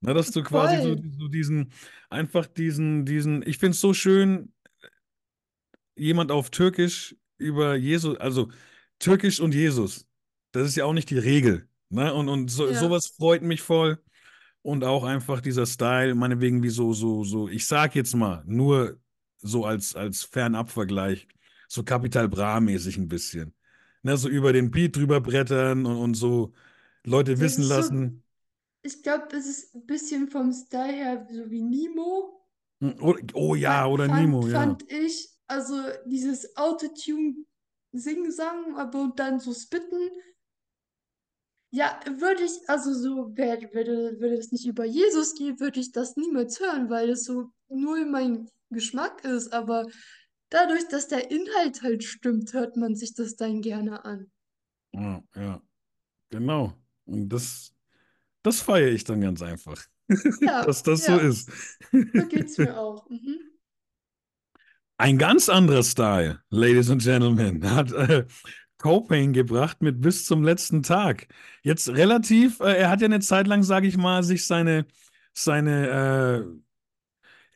[SPEAKER 2] Na, dass du quasi so, so diesen, einfach diesen, diesen, ich finde es so schön, jemand auf Türkisch über Jesus, also Türkisch und Jesus, das ist ja auch nicht die Regel. Ne? Und, und so,
[SPEAKER 3] Ja.
[SPEAKER 2] sowas freut mich voll. Und auch einfach dieser Style, meinetwegen, wie so, so, so, ich sag jetzt mal, nur so als, als Fernabvergleich, so Capital Bra-mäßig ein bisschen. Ne, so über den Beat drüber brettern und, und so Leute
[SPEAKER 3] Das
[SPEAKER 2] wissen
[SPEAKER 3] so,
[SPEAKER 2] lassen.
[SPEAKER 3] ich glaube, es ist ein bisschen vom Style her so wie Nemo.
[SPEAKER 2] Oh, oh ja, oder
[SPEAKER 3] fand,
[SPEAKER 2] Nemo, ja.
[SPEAKER 3] fand ich, also dieses Autotune Sing-Sang, aber und dann so spitten. Ja, würde ich, also so, würde, würde es nicht über Jesus gehen, würde ich das niemals hören, weil es so null mein Geschmack ist. Aber dadurch, dass der Inhalt halt stimmt, hört man sich das dann gerne an.
[SPEAKER 2] Ja, ja, genau. Und das, das feiere ich dann ganz einfach,
[SPEAKER 3] Ja,
[SPEAKER 2] dass das so
[SPEAKER 3] ja,
[SPEAKER 2] ist.
[SPEAKER 3] so geht's mir auch. Mhm.
[SPEAKER 2] Ein ganz anderer Style, Ladies and Gentlemen, hat äh, Copain gebracht mit bis zum letzten Tag. Jetzt relativ, äh, er hat ja eine Zeit lang, sage ich mal, sich seine, seine, äh,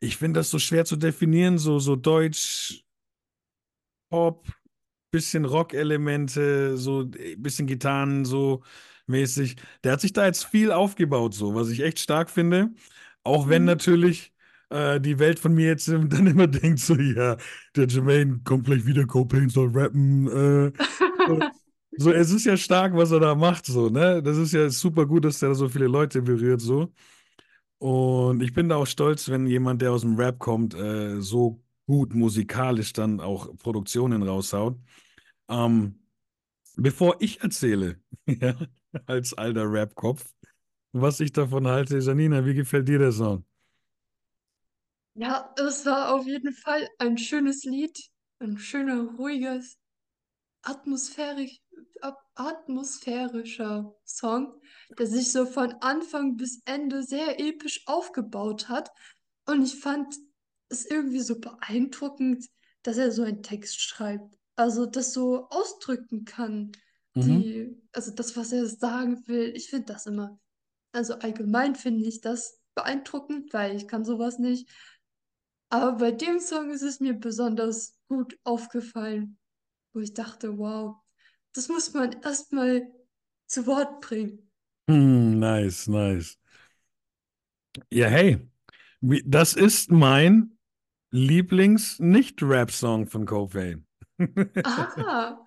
[SPEAKER 2] ich finde das so schwer zu definieren, so, so Deutsch, Pop, bisschen Rock-Elemente, so ein bisschen Gitarren, so mäßig. Der hat sich da jetzt viel aufgebaut, so, was ich echt stark finde. Auch wenn
[SPEAKER 3] Mhm.
[SPEAKER 2] natürlich äh, die Welt von mir jetzt dann immer denkt, so, ja, der Jermaine kommt gleich wieder, Copain soll rappen. Äh, so, so, es ist ja stark, was er da macht, so, ne? Das ist ja super gut, dass der so viele Leute berührt, so. Und ich bin da auch stolz, wenn jemand, der aus dem Rap kommt, äh, so gut musikalisch dann auch Produktionen raushaut. Ähm, bevor ich erzähle, als alter Rap-Kopf, was ich davon halte, Janina, wie gefällt dir der Song?
[SPEAKER 3] Ja, es war auf jeden Fall ein schönes Lied, ein schöner, ruhiges, atmosphärisch, at- atmosphärischer Song, der sich so von Anfang bis Ende sehr episch aufgebaut hat. Und ich fand es irgendwie so beeindruckend, dass er so einen Text schreibt. Also das so ausdrücken kann,
[SPEAKER 2] Mhm.
[SPEAKER 3] die, also das, was er sagen will. Ich finde das immer, also allgemein finde ich das beeindruckend, weil ich kann sowas nicht. Aber bei dem Song ist es mir besonders gut aufgefallen, wo ich dachte, wow, das muss man erstmal zu Wort bringen.
[SPEAKER 2] Hm, nice, nice. Ja, hey, das ist mein Lieblings-Nicht-Rap-Song von Cobain.
[SPEAKER 3] Aha,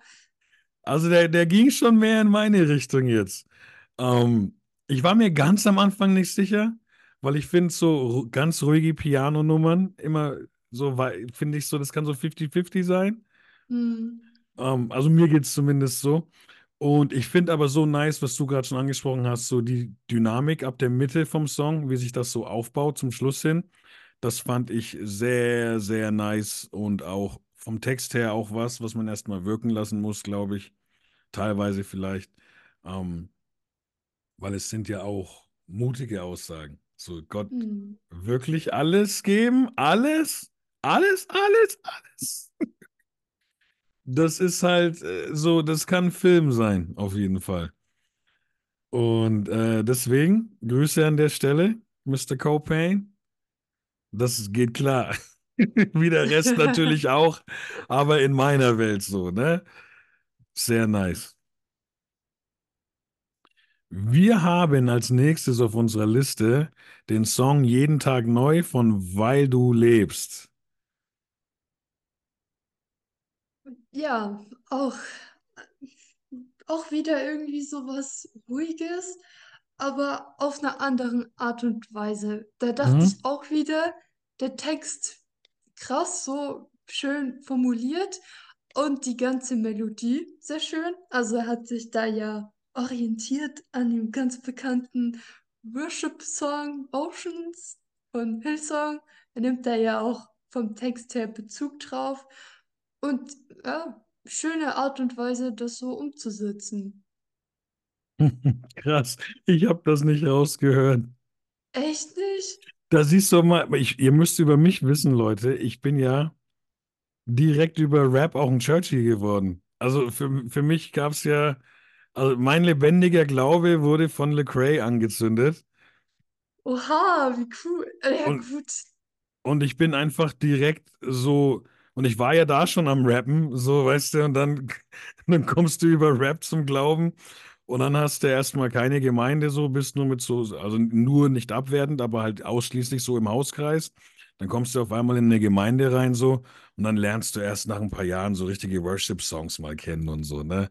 [SPEAKER 2] Also der, der ging schon mehr in meine Richtung jetzt. Ähm, ich war mir ganz am Anfang nicht sicher, weil ich finde so ganz ruhige Piano-Nummern immer so, finde ich so, das kann so 50-50 sein.
[SPEAKER 3] hm.
[SPEAKER 2] Ähm, also mir geht es zumindest so. Und ich finde aber so nice, was du gerade schon angesprochen hast, so die Dynamik ab der Mitte vom Song, wie sich das so aufbaut zum Schluss hin. Das fand ich sehr, sehr nice und auch vom Text her auch was, was man erstmal wirken lassen muss, glaube ich. Teilweise vielleicht. Ähm, weil es sind ja auch mutige Aussagen. So, Gott,
[SPEAKER 3] Hm.
[SPEAKER 2] wirklich alles geben? Alles? Alles, alles, alles. Das ist halt äh, so, das kann Film sein, auf jeden Fall. Und äh, deswegen, Grüße an der Stelle, Mr. Copain. Das geht klar. Wie der Rest natürlich auch, aber in meiner Welt so, ne? Sehr nice. Wir haben als nächstes auf unserer Liste den Song Jeden Tag neu von Weil du lebst.
[SPEAKER 3] Ja, auch, auch wieder irgendwie sowas Ruhiges, aber auf einer anderen Art und Weise. Da dachte
[SPEAKER 2] Mhm.
[SPEAKER 3] ich auch wieder, der Text krass, so schön formuliert und die ganze Melodie sehr schön. Also er hat sich da ja orientiert an dem ganz bekannten Worship-Song Oceans von Hillsong. Er nimmt da ja auch vom Text her Bezug drauf. Und ja, schöne Art und Weise, das so umzusetzen.
[SPEAKER 2] Krass, ich habe das nicht rausgehört.
[SPEAKER 3] Echt nicht?
[SPEAKER 2] Da siehst du mal, ich, ihr müsst über mich wissen, Leute, ich bin ja direkt über Rap auch ein Churchy geworden. Also für, für mich gab es ja, also mein lebendiger Glaube wurde von Lecrae angezündet
[SPEAKER 3] Oha, wie cool. Ja,
[SPEAKER 2] und,
[SPEAKER 3] gut.
[SPEAKER 2] und ich bin einfach direkt so, und ich war ja da schon am Rappen, so, weißt du, und dann, dann kommst du über Rap zum Glauben und dann hast du erstmal keine Gemeinde so, bist nur mit so, also nur nicht abwertend, aber halt ausschließlich so im Hauskreis. Dann kommst du auf einmal in eine Gemeinde rein so und dann lernst du erst nach ein paar Jahren so richtige Worship-Songs mal kennen und so, ne?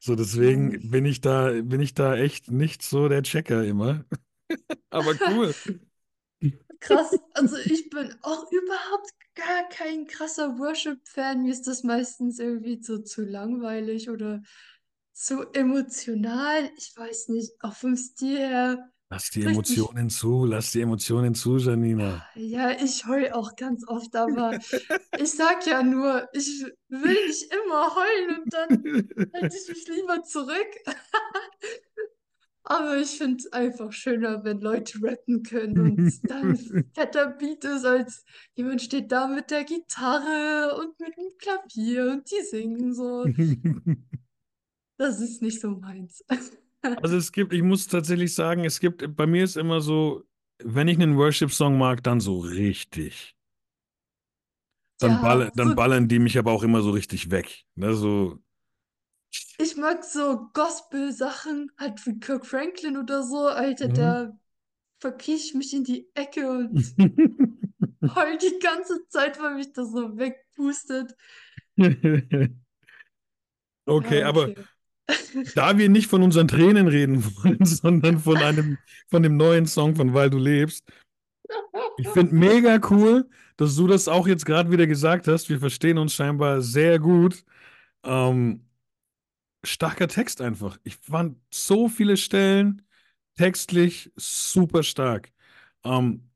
[SPEAKER 2] So, deswegen bin ich da, bin ich da echt nicht so der Checker immer. Aber cool.
[SPEAKER 3] Krass. Also ich bin auch überhaupt gar kein krasser Worship-Fan. Mir ist das meistens irgendwie so zu langweilig oder zu emotional. Ich weiß nicht, auch vom Stil her
[SPEAKER 2] Lass die. Emotionen zu, lass die Emotionen zu, Janina.
[SPEAKER 3] Ja, ich heul auch ganz oft, aber ich sag ja nur, ich will nicht immer heulen und dann halte ich mich lieber zurück. Aber ich finde es einfach schöner, wenn Leute rappen können und dann fetter Beat ist, als jemand steht da mit der Gitarre und mit dem Klavier und die singen so. Das ist nicht so meins.
[SPEAKER 2] Also es gibt, ich muss tatsächlich sagen, es gibt, bei mir ist immer so, wenn ich einen Worship-Song mag, dann so richtig. Dann, ball,
[SPEAKER 3] Ja,
[SPEAKER 2] dann
[SPEAKER 3] so,
[SPEAKER 2] ballern die mich aber auch immer so richtig weg. Ne, so.
[SPEAKER 3] Ich mag so Gospel-Sachen, halt wie Kirk Franklin oder so, Alter,
[SPEAKER 2] Mhm.
[SPEAKER 3] da verkrieche ich mich in die Ecke und heul die ganze Zeit, weil mich das so wegpustet.
[SPEAKER 2] Okay,
[SPEAKER 3] Ja,
[SPEAKER 2] aber
[SPEAKER 3] okay.
[SPEAKER 2] da wir nicht von unseren Tränen reden wollen, sondern von einem, von dem neuen Song von Weil du lebst, ich finde mega cool, dass du das auch jetzt gerade wieder gesagt hast. Wir verstehen uns scheinbar sehr gut. Ähm, starker Text einfach. Ich fand so viele Stellen textlich super stark. Ähm,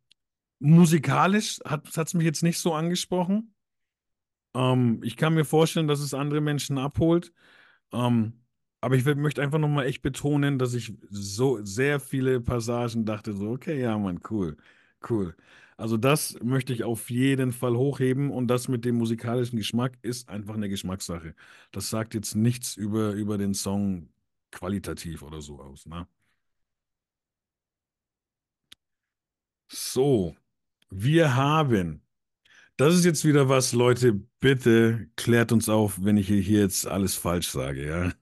[SPEAKER 2] musikalisch hat es mich jetzt nicht so angesprochen. Ähm, ich kann mir vorstellen, dass es andere Menschen abholt. Ähm, aber ich möchte einfach nochmal echt betonen, dass ich so sehr viele Passagen dachte, so, okay, ja, Mann, cool, cool. Also das möchte ich auf jeden Fall hochheben und das mit dem musikalischen Geschmack ist einfach eine Geschmackssache. Das sagt jetzt nichts über, über den Song qualitativ oder so aus, ne? So, wir haben, das ist jetzt wieder was, Leute, bitte klärt uns auf, wenn ich hier hier jetzt alles falsch sage, ja?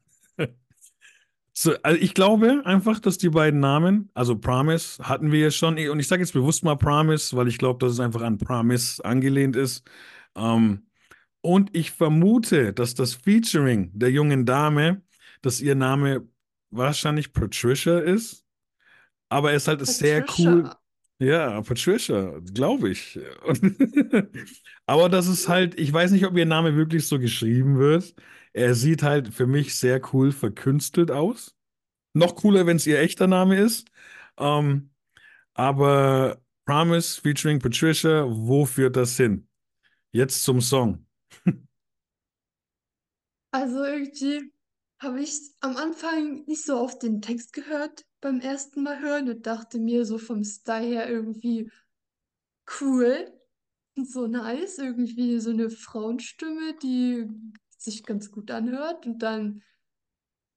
[SPEAKER 2] So, also ich glaube einfach, dass die beiden Namen, also Promise hatten wir ja schon, und ich sage jetzt bewusst mal Promise, weil ich glaube, dass es einfach an Promise angelehnt ist. Ähm, und ich vermute, dass das Featuring der jungen Dame, dass ihr Name wahrscheinlich Patricia ist, aber es ist halt sehr cool.
[SPEAKER 3] Patricia.
[SPEAKER 2] Ja, Patricia, glaube ich. Aber das ist halt, ich weiß nicht, ob ihr Name wirklich so geschrieben wird. Er sieht halt für mich sehr cool verkünstelt aus. Noch cooler, wenn es ihr echter Name ist. Ähm, aber Promise featuring Patricia, wo führt das hin? Jetzt zum Song.
[SPEAKER 3] Also irgendwie habe ich am Anfang nicht so auf den Text gehört beim ersten Mal hören und dachte mir so vom Style her irgendwie cool und so nice, irgendwie so eine Frauenstimme, die sich ganz gut anhört und dann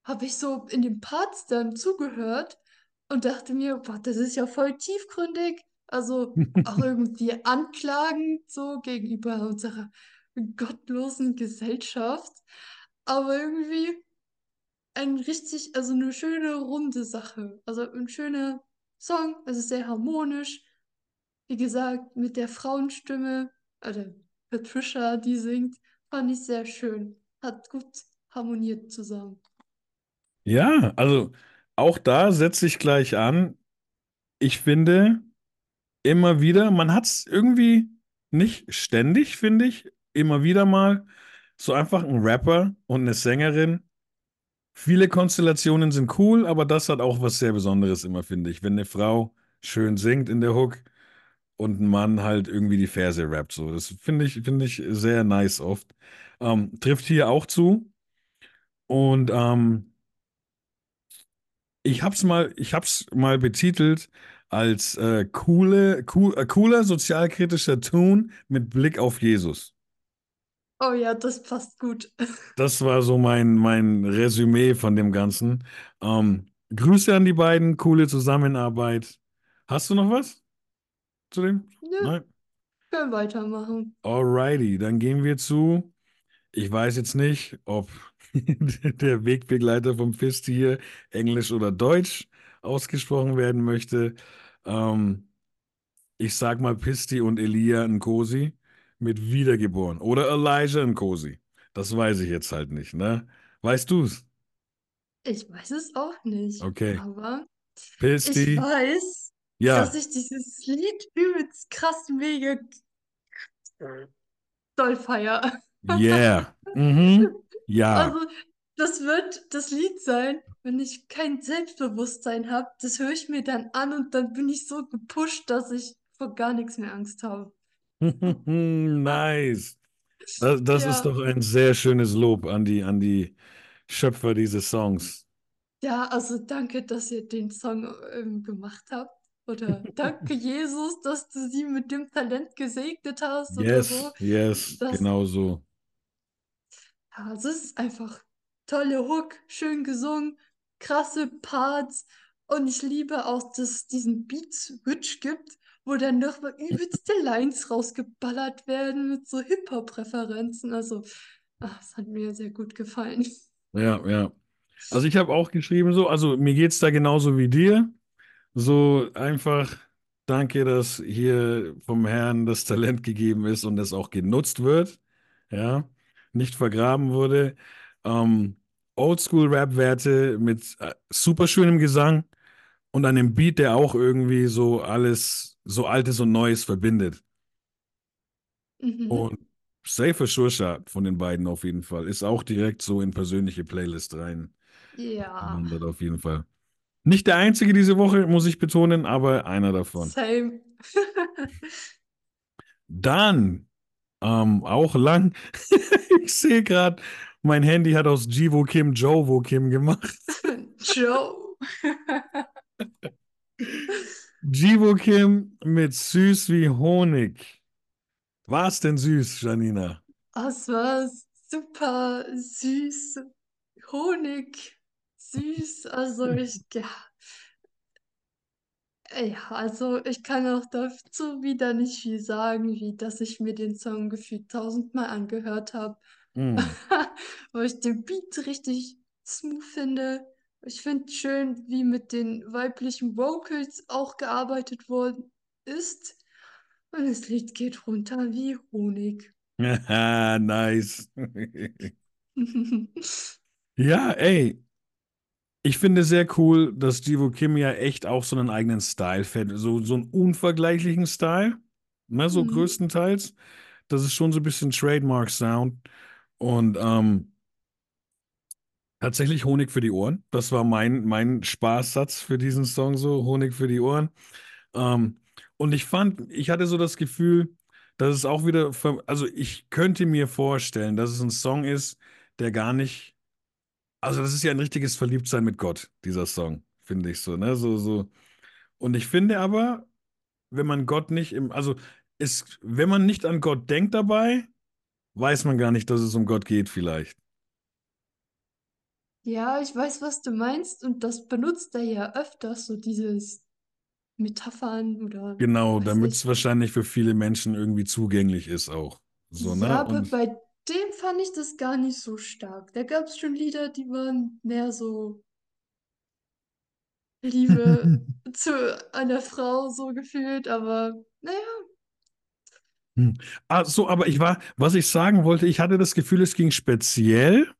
[SPEAKER 3] habe ich so in den Parts dann zugehört und dachte mir, boah, das ist ja voll tiefgründig. Also auch irgendwie anklagend so gegenüber unserer gottlosen Gesellschaft. Aber irgendwie ein richtig, also eine schöne runde Sache. Also ein schöner Song, also sehr harmonisch. Wie gesagt, mit der Frauenstimme, also Patricia, die singt, fand ich sehr schön. Hat gut harmoniert zusammen.
[SPEAKER 2] Ja, also auch da setze ich gleich an. Ich finde immer wieder, man hat es irgendwie nicht ständig, finde ich, immer wieder mal so einfach ein Rapper und eine Sängerin. Viele Konstellationen sind cool, aber das hat auch was sehr Besonderes immer, finde ich. Wenn eine Frau schön singt in der Hook und ein Mann halt irgendwie die Verse rappt. So, das finde ich, finde ich sehr nice oft. Ähm, trifft hier auch zu. Und ähm, ich hab's mal, ich hab's mal betitelt als äh, coole, cool, äh, cooler sozialkritischer Tune mit Blick auf Jesus.
[SPEAKER 3] Oh ja, das passt gut.
[SPEAKER 2] Das war so mein, mein Resümee von dem Ganzen. Ähm, Grüße an die beiden, coole Zusammenarbeit. Hast du noch was zu dem?
[SPEAKER 3] Ja,
[SPEAKER 2] Nein?
[SPEAKER 3] können weitermachen.
[SPEAKER 2] Alrighty, dann gehen wir zu. Ich weiß jetzt nicht, ob der Wegbegleiter vom Fist hier Englisch oder Deutsch ausgesprochen werden möchte. Ähm, ich sag mal Pisti und Elia Nkosi mit Wiedergeboren. Oder Elijah Nkosi. Das weiß ich jetzt halt nicht, ne? Weißt du's?
[SPEAKER 3] Ich weiß es auch nicht,
[SPEAKER 2] Okay.
[SPEAKER 3] aber ich
[SPEAKER 2] Pisti.
[SPEAKER 3] weiß, dass
[SPEAKER 2] Ja.
[SPEAKER 3] ich dieses Lied übelst krass mega doll feier.
[SPEAKER 2] Yeah. Mhm. Ja.
[SPEAKER 3] Also, das wird das Lied sein, wenn ich kein Selbstbewusstsein habe. Das höre ich mir dann an und dann bin ich so gepusht, dass ich vor gar nichts mehr Angst habe.
[SPEAKER 2] Nice. Das, das ist
[SPEAKER 3] Ja,
[SPEAKER 2] doch ein sehr schönes Lob an die, an die Schöpfer dieses Songs.
[SPEAKER 3] ja, also danke, dass ihr den Song ähm, gemacht habt. Oder danke, Jesus, dass du sie mit dem Talent gesegnet hast oder so.
[SPEAKER 2] Yes, yes,
[SPEAKER 3] Das,
[SPEAKER 2] genau so.
[SPEAKER 3] Ja, also es ist einfach tolle Hook, schön gesungen, krasse Parts. Und ich liebe auch, dass es diesen Beat-Switch gibt, wo dann nochmal übelste Lines rausgeballert werden mit so Hip-Hop-Referenzen. Also, ah, das hat mir sehr gut gefallen.
[SPEAKER 2] Ja, ja. Also ich habe auch geschrieben so, also mir geht es da genauso wie dir. So einfach, danke, dass hier vom Herrn das Talent gegeben ist und es auch genutzt wird. Ja, nicht vergraben wurde. Ähm, Oldschool-Rap-Werte mit äh, super schönem Gesang und einem Beat, der auch irgendwie so alles, so Altes und Neues verbindet.
[SPEAKER 3] Mhm.
[SPEAKER 2] Und Safer Shot von den beiden auf jeden Fall. Ist auch direkt so in persönliche Playlist rein.
[SPEAKER 3] Ja,
[SPEAKER 2] Wandert auf jeden Fall. Nicht der einzige diese Woche, muss ich betonen, aber einer davon.
[SPEAKER 3] same.
[SPEAKER 2] Dann, ähm, auch lang. Ich sehe gerade, mein Handy hat aus Jivo Kim Jovo Kim gemacht.
[SPEAKER 3] Joe.
[SPEAKER 2] Jivo Kim mit süß wie Honig. War's denn süß, Janina?
[SPEAKER 3] Das war super süß. Honig. Süß. Also ich, ja. Ja, also ich kann auch dazu wieder nicht viel sagen, wie dass ich mir den Song gefühlt tausendmal angehört habe,
[SPEAKER 2] Hm.
[SPEAKER 3] weil ich den Beat richtig smooth finde. Ich finde schön, wie mit den weiblichen Vocals auch gearbeitet worden ist. Und das Lied geht runter wie Honig.
[SPEAKER 2] Nice. Ja, ey, Ich finde sehr cool, dass Jivo Kim ja echt auch so einen eigenen Style fährt, so, so einen unvergleichlichen Style, ne, so
[SPEAKER 3] Mhm.
[SPEAKER 2] größtenteils. Das ist schon so ein bisschen Trademark-Sound. Und ähm, tatsächlich Honig für die Ohren. Das war mein, mein Spaßsatz für diesen Song, so Honig für die Ohren. Ähm, und ich fand, ich hatte so das Gefühl, dass es auch wieder, also ich könnte mir vorstellen, dass es ein Song ist, der gar nicht, also das ist ja ein richtiges Verliebtsein mit Gott, dieser Song, finde ich so, ne? So, so. Und ich finde aber, wenn man Gott nicht im, also ist, wenn man nicht an Gott denkt dabei, weiß man gar nicht, dass es um Gott geht, vielleicht.
[SPEAKER 3] Ja, ich weiß, was du meinst und das benutzt er ja öfters, so dieses Metaphern oder
[SPEAKER 2] Genau, damit es wahrscheinlich für viele Menschen irgendwie zugänglich ist auch. So, ne?
[SPEAKER 3] Ja, aber
[SPEAKER 2] Und
[SPEAKER 3] bei dem fand ich das gar nicht so stark. Da gab es schon Lieder, die waren mehr so Liebe zu einer Frau so gefühlt, aber naja.
[SPEAKER 2] Hm. Ah, so, aber ich war, was ich sagen wollte, ich hatte das Gefühl, es ging speziell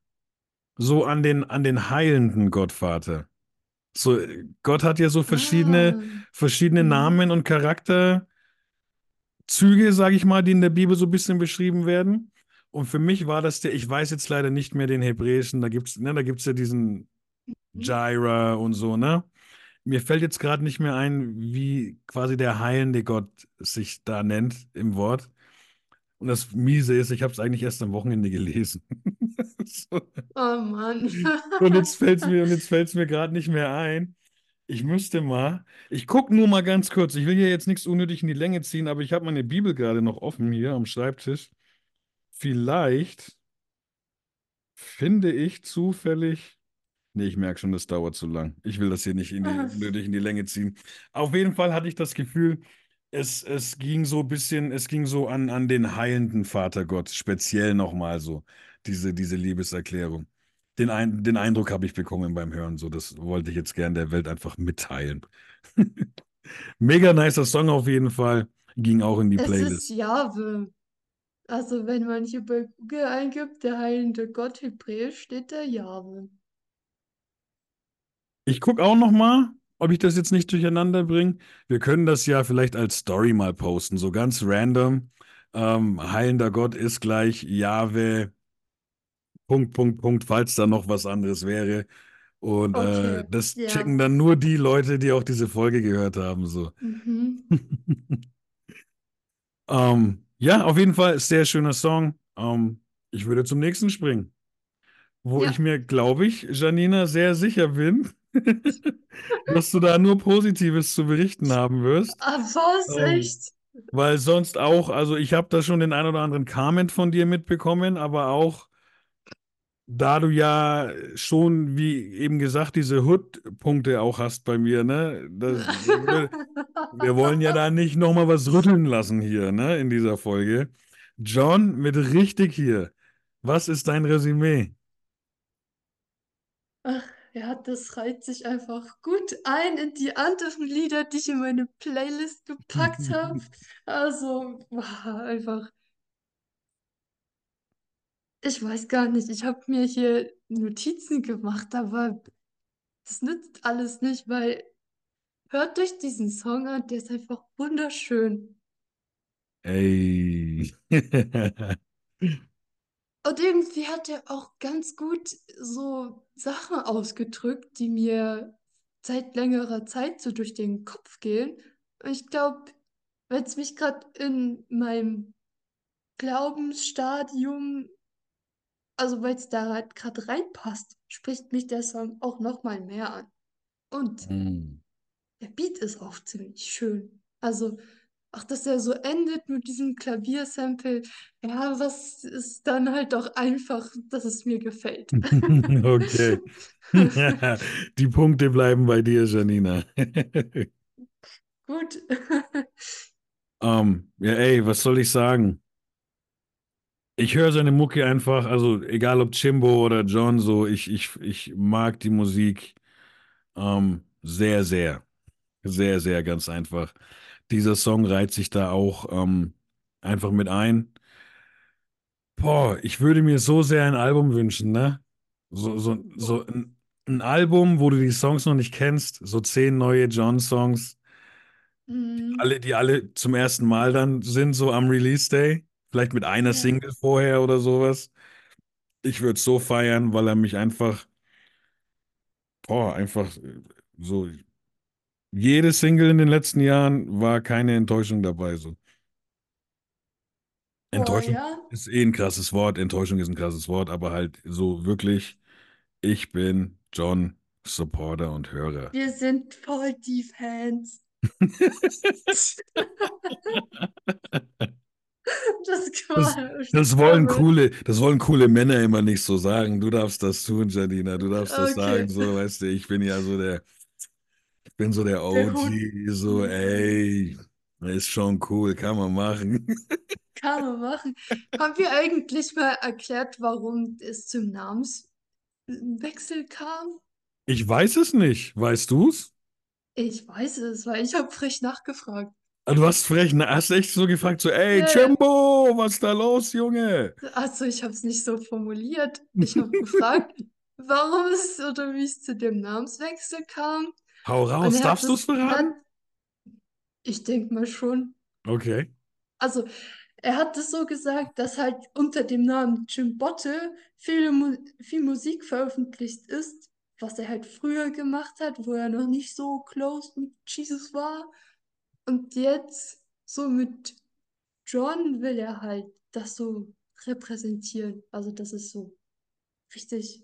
[SPEAKER 2] so an den, an den heilenden Gottvater. So, Gott hat ja so verschiedene,
[SPEAKER 3] Ah,
[SPEAKER 2] verschiedene
[SPEAKER 3] mhm.
[SPEAKER 2] Namen und Charakterzüge, sage ich mal, die in der Bibel so ein bisschen beschrieben werden. Und für mich war das der, ich weiß jetzt leider nicht mehr den hebräischen, da gibt's, ne, da gibt's ja diesen Jireh und so, ne? Mir fällt jetzt gerade nicht mehr ein, wie quasi der heilende Gott sich da nennt im Wort. Und das Miese ist, ich habe es eigentlich erst am Wochenende gelesen. So.
[SPEAKER 3] Oh Mann.
[SPEAKER 2] Und jetzt fällt es mir, und jetzt fällt's mir gerade nicht mehr ein. Ich müsste mal, ich gucke nur mal ganz kurz. Ich will hier jetzt nichts unnötig in die Länge ziehen, aber ich habe meine Bibel gerade noch offen hier am Schreibtisch. Vielleicht finde ich zufällig. Nee, ich merke schon, das dauert zu lang. Ich will das hier nicht in die, unnötig in die Länge ziehen. Auf jeden Fall hatte ich das Gefühl, es, es ging so ein bisschen, es ging so an, an den heilenden Vater Gott, speziell nochmal so, diese, diese Liebeserklärung. Den, ein, den Eindruck habe ich bekommen beim Hören, so, das wollte ich jetzt gern der Welt einfach mitteilen. Mega nicer Song auf jeden Fall, ging auch in die
[SPEAKER 3] Es ist
[SPEAKER 2] Playlist.
[SPEAKER 3] Jahwe. Also wenn man hier bei Google eingibt, der heilende Gott Hebräisch, steht da Jahwe.
[SPEAKER 2] Ich gucke auch noch mal, ob ich das jetzt nicht durcheinander bringe. Wir können das ja vielleicht als Story mal posten, so ganz random. Ähm, heilender Gott ist gleich Jahwe, Punkt, Punkt, Punkt, falls da noch was anderes wäre. Und äh,
[SPEAKER 3] Okay,
[SPEAKER 2] das
[SPEAKER 3] ja.
[SPEAKER 2] checken dann nur die Leute, die auch diese Folge gehört haben. So.
[SPEAKER 3] Mhm.
[SPEAKER 2] Ähm, ja, auf jeden Fall sehr schöner Song. Ähm, ich würde zum nächsten springen, wo ich
[SPEAKER 3] Ja.
[SPEAKER 2] mir, glaube ich, Janina, sehr sicher bin, dass du da nur Positives zu berichten haben wirst.
[SPEAKER 3] Ah, was?
[SPEAKER 2] Ähm,
[SPEAKER 3] Echt?
[SPEAKER 2] weil sonst auch, also ich habe da schon den ein oder anderen Comment von dir mitbekommen, aber auch da du ja schon, wie eben gesagt, diese Hood-Punkte auch hast bei mir, ne? Das, wir, wir wollen ja da nicht nochmal was rütteln lassen hier, ne, in dieser Folge. John mit richtig hier. Was ist dein Resümee?
[SPEAKER 3] Ach, ja, das reiht sich einfach gut ein in die anderen Lieder, die ich in meine Playlist gepackt habe. Also, boah, einfach, ich weiß gar nicht, ich habe mir hier Notizen gemacht, aber das nützt alles nicht, weil hört euch diesen Song an, der ist einfach wunderschön.
[SPEAKER 2] Ey.
[SPEAKER 3] Und irgendwie hat er auch ganz gut so Sachen ausgedrückt, die mir seit längerer Zeit so durch den Kopf gehen. Und ich glaube, wenn es mich gerade in meinem Glaubensstadium, also weil es da halt gerade reinpasst, spricht mich der Song auch nochmal mehr an. Und
[SPEAKER 2] Hm.
[SPEAKER 3] der Beat ist auch ziemlich schön. Also auch, dass er so endet mit diesem Klaviersample, ja, was ist dann halt doch einfach, dass es mir gefällt.
[SPEAKER 2] Okay. Die Punkte bleiben bei dir, Janina.
[SPEAKER 3] Gut.
[SPEAKER 2] Ähm, ja, ey, was soll ich sagen? Ich höre seine Mucke einfach, also egal ob Chimbo oder John, so, ich, ich, ich mag die Musik ähm, sehr, sehr, sehr, sehr ganz einfach. Dieser Song reiht sich da auch ähm, einfach mit ein. Boah, ich würde mir so sehr ein Album wünschen, ne? So, so, so ein, ein Album, wo du die Songs noch nicht kennst, so zehn neue John-Songs,
[SPEAKER 3] Mm,
[SPEAKER 2] alle, die alle zum ersten Mal dann sind, so am Release Day, vielleicht mit einer. Single vorher oder sowas. Ich würde es so feiern, weil er mich einfach, boah, einfach äh, so, jede Single in den letzten Jahren war keine Enttäuschung dabei, so. Enttäuschung
[SPEAKER 3] ja.
[SPEAKER 2] ist eh ein krasses Wort, Enttäuschung ist ein krasses Wort, aber halt so wirklich, ich bin John Supporter und Hörer.
[SPEAKER 3] Wir sind voll die Fans. Das
[SPEAKER 2] Das, das wollen coole, das wollen coole Männer immer nicht so sagen. Du darfst das tun, Janina, du darfst das sagen,
[SPEAKER 3] Okay.
[SPEAKER 2] so, weißt du, ich bin ja so der, ich bin so der
[SPEAKER 3] Der
[SPEAKER 2] OG,
[SPEAKER 3] Hund.
[SPEAKER 2] so, ey, ist schon cool, kann man machen.
[SPEAKER 3] Kann man machen. Haben wir eigentlich mal erklärt, warum es zum Namenswechsel kam?
[SPEAKER 2] Ich weiß es nicht, weißt du's?
[SPEAKER 3] Ich weiß es, weil ich habe frech nachgefragt.
[SPEAKER 2] Ah, Du hast frech, hast echt so gefragt, so, ey. Jimbo, was ist da los, Junge?
[SPEAKER 3] Also ich habe es nicht so formuliert. Ich habe gefragt, warum es oder wie es zu dem Namenswechsel kam.
[SPEAKER 2] Hau raus, darfst du's
[SPEAKER 3] es,
[SPEAKER 2] verraten?
[SPEAKER 3] ich denke mal schon.
[SPEAKER 2] Okay.
[SPEAKER 3] Also er hat es so gesagt, dass halt unter dem Namen Jim Botte viel, Mu viel Musik veröffentlicht ist, was er halt früher gemacht hat, wo er noch nicht so close mit Jesus war. Und jetzt so mit John will er halt das so repräsentieren. Also dass es so richtig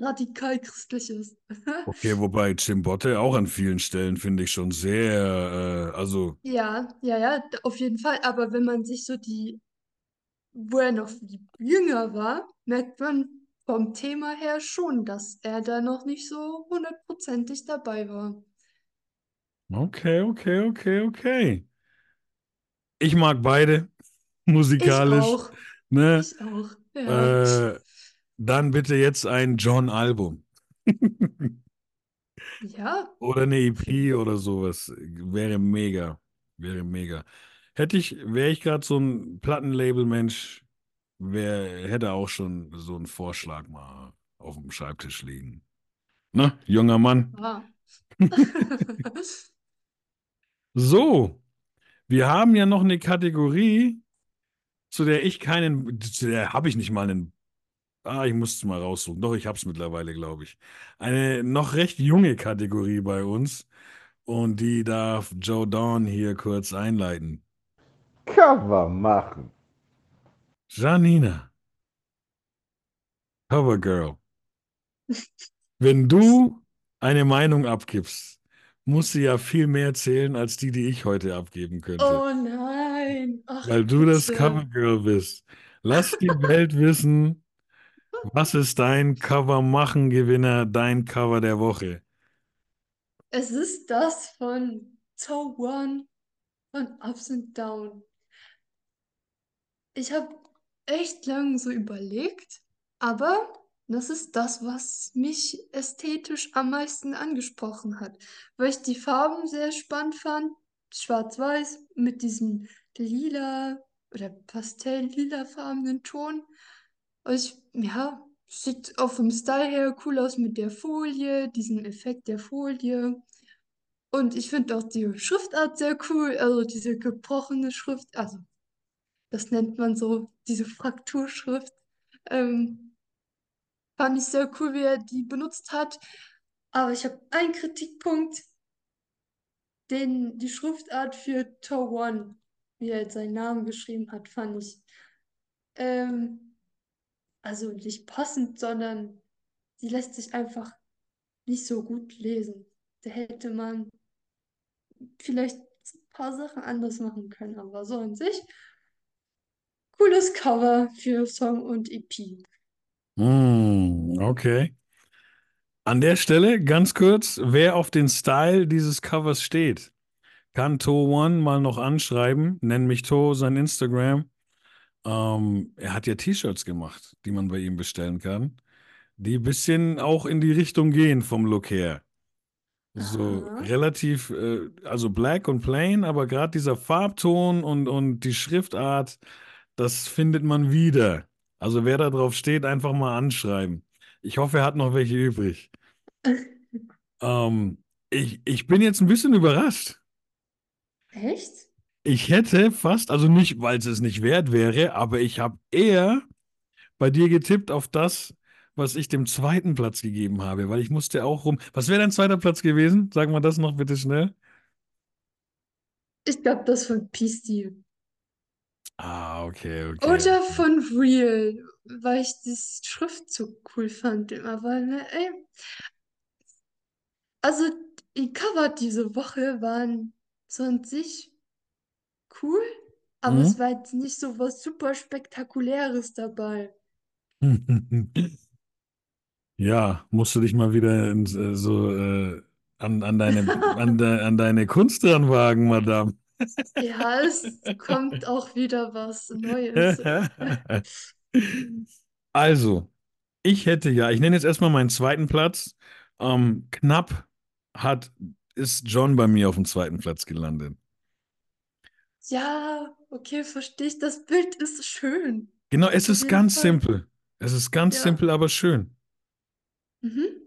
[SPEAKER 3] radikal christlich ist.
[SPEAKER 2] Okay, wobei Chimbote auch an vielen Stellen finde ich schon sehr, äh, also,
[SPEAKER 3] Ja, ja, ja, auf jeden Fall. Aber wenn man sich so die, wo er noch jünger war, merkt man vom Thema her schon, dass er da noch nicht so hundertprozentig dabei war.
[SPEAKER 2] Okay, okay, okay, okay. Ich mag beide
[SPEAKER 3] Ich
[SPEAKER 2] musikalisch,
[SPEAKER 3] auch.
[SPEAKER 2] ne?
[SPEAKER 3] Ich auch. Ja.
[SPEAKER 2] Äh, dann bitte jetzt ein John-Album.
[SPEAKER 3] Ja,
[SPEAKER 2] Oder eine EP oder sowas. Wäre mega. Wäre mega. Hätte ich, wäre ich gerade so ein Plattenlabel-Mensch, hätte auch schon so einen Vorschlag mal auf dem Schreibtisch liegen. Ne, junger Mann.
[SPEAKER 3] Ah.
[SPEAKER 2] So, wir haben ja noch eine Kategorie, zu der ich keinen, zu der habe ich nicht mal einen, ah, ich muss es mal raussuchen. Doch, ich habe es mittlerweile, glaube ich. Eine noch recht junge Kategorie bei uns. Und die darf Joe Dawn hier kurz einleiten.
[SPEAKER 4] Cover machen.
[SPEAKER 2] Janina, Covergirl, wenn du eine Meinung abgibst, muss sie ja viel mehr zählen als die, die ich heute abgeben könnte.
[SPEAKER 3] Oh nein. Ach,
[SPEAKER 2] Weil du das. Covergirl bist. Lass die Welt wissen, was ist dein Cover-Machen-Gewinner, dein Cover der Woche?
[SPEAKER 3] Es ist das von Toe One von Ups and Down. Ich habe echt lange so überlegt, aber das ist das, was mich ästhetisch am meisten angesprochen hat, weil ich die Farben sehr spannend fand. Schwarz-Weiß mit diesem lila oder pastell-lila-farbenen Ton. Und ich, ja, sieht auch vom Style her cool aus mit der Folie, diesem Effekt der Folie. Und ich finde auch die Schriftart sehr cool, also diese gebrochene Schrift, also das nennt man so, diese Frakturschrift. Ähm, fand ich sehr cool, wie er die benutzt hat. Aber ich habe einen Kritikpunkt, den die Schriftart für Toe One, wie er jetzt seinen Namen geschrieben hat, fand ich ähm, also nicht passend, sondern die lässt sich einfach nicht so gut lesen. Da hätte man vielleicht ein paar Sachen anders machen können, aber so an sich cooles Cover für Song und EP.
[SPEAKER 2] Hm, okay. An der Stelle ganz kurz, wer auf den Style dieses Covers steht, kann To One mal noch anschreiben. Nenn mich To, sein Instagram. Ähm, er hat ja T-Shirts gemacht, die man bei ihm bestellen kann, die ein bisschen auch in die Richtung gehen vom Look her. So
[SPEAKER 3] Aha.
[SPEAKER 2] relativ, äh, also black und plain, aber gerade dieser Farbton und, und die Schriftart, das findet man wieder. Also wer da drauf steht, einfach mal anschreiben. Ich hoffe, er hat noch welche übrig. Ähm, ich, ich bin jetzt ein bisschen überrascht.
[SPEAKER 3] Echt?
[SPEAKER 2] Ich hätte fast, also nicht, weil es es nicht wert wäre, aber ich habe eher bei dir getippt auf das, was ich dem zweiten Platz gegeben habe, weil ich musste auch rum. Was wäre dein zweiter Platz gewesen? Sag mal das noch bitte schnell.
[SPEAKER 3] Ich glaube, das von Peace
[SPEAKER 2] Ah, okay, okay.
[SPEAKER 3] Oder von Real, weil ich das Schriftzug cool fand immer, weil, ne, ey, also die Cover diese Woche waren so an sich cool, aber
[SPEAKER 2] Mhm.
[SPEAKER 3] es war jetzt nicht so was super Spektakuläres dabei.
[SPEAKER 2] Ja, musst du dich mal wieder in, äh, so äh, an, an deine, an, de, an deine Kunst ranwagen, Madame.
[SPEAKER 3] Ja, es kommt auch wieder was Neues.
[SPEAKER 2] Also, ich hätte ja, ich nenne jetzt erstmal meinen zweiten Platz. Ähm, knapp hat, ist John bei mir auf dem zweiten Platz gelandet.
[SPEAKER 3] Ja, okay, verstehe ich. Das Bild ist schön.
[SPEAKER 2] Genau, es ist ganz
[SPEAKER 3] Fall.
[SPEAKER 2] simpel. Es ist ganz
[SPEAKER 3] Ja.
[SPEAKER 2] simpel, aber schön.
[SPEAKER 3] Mhm.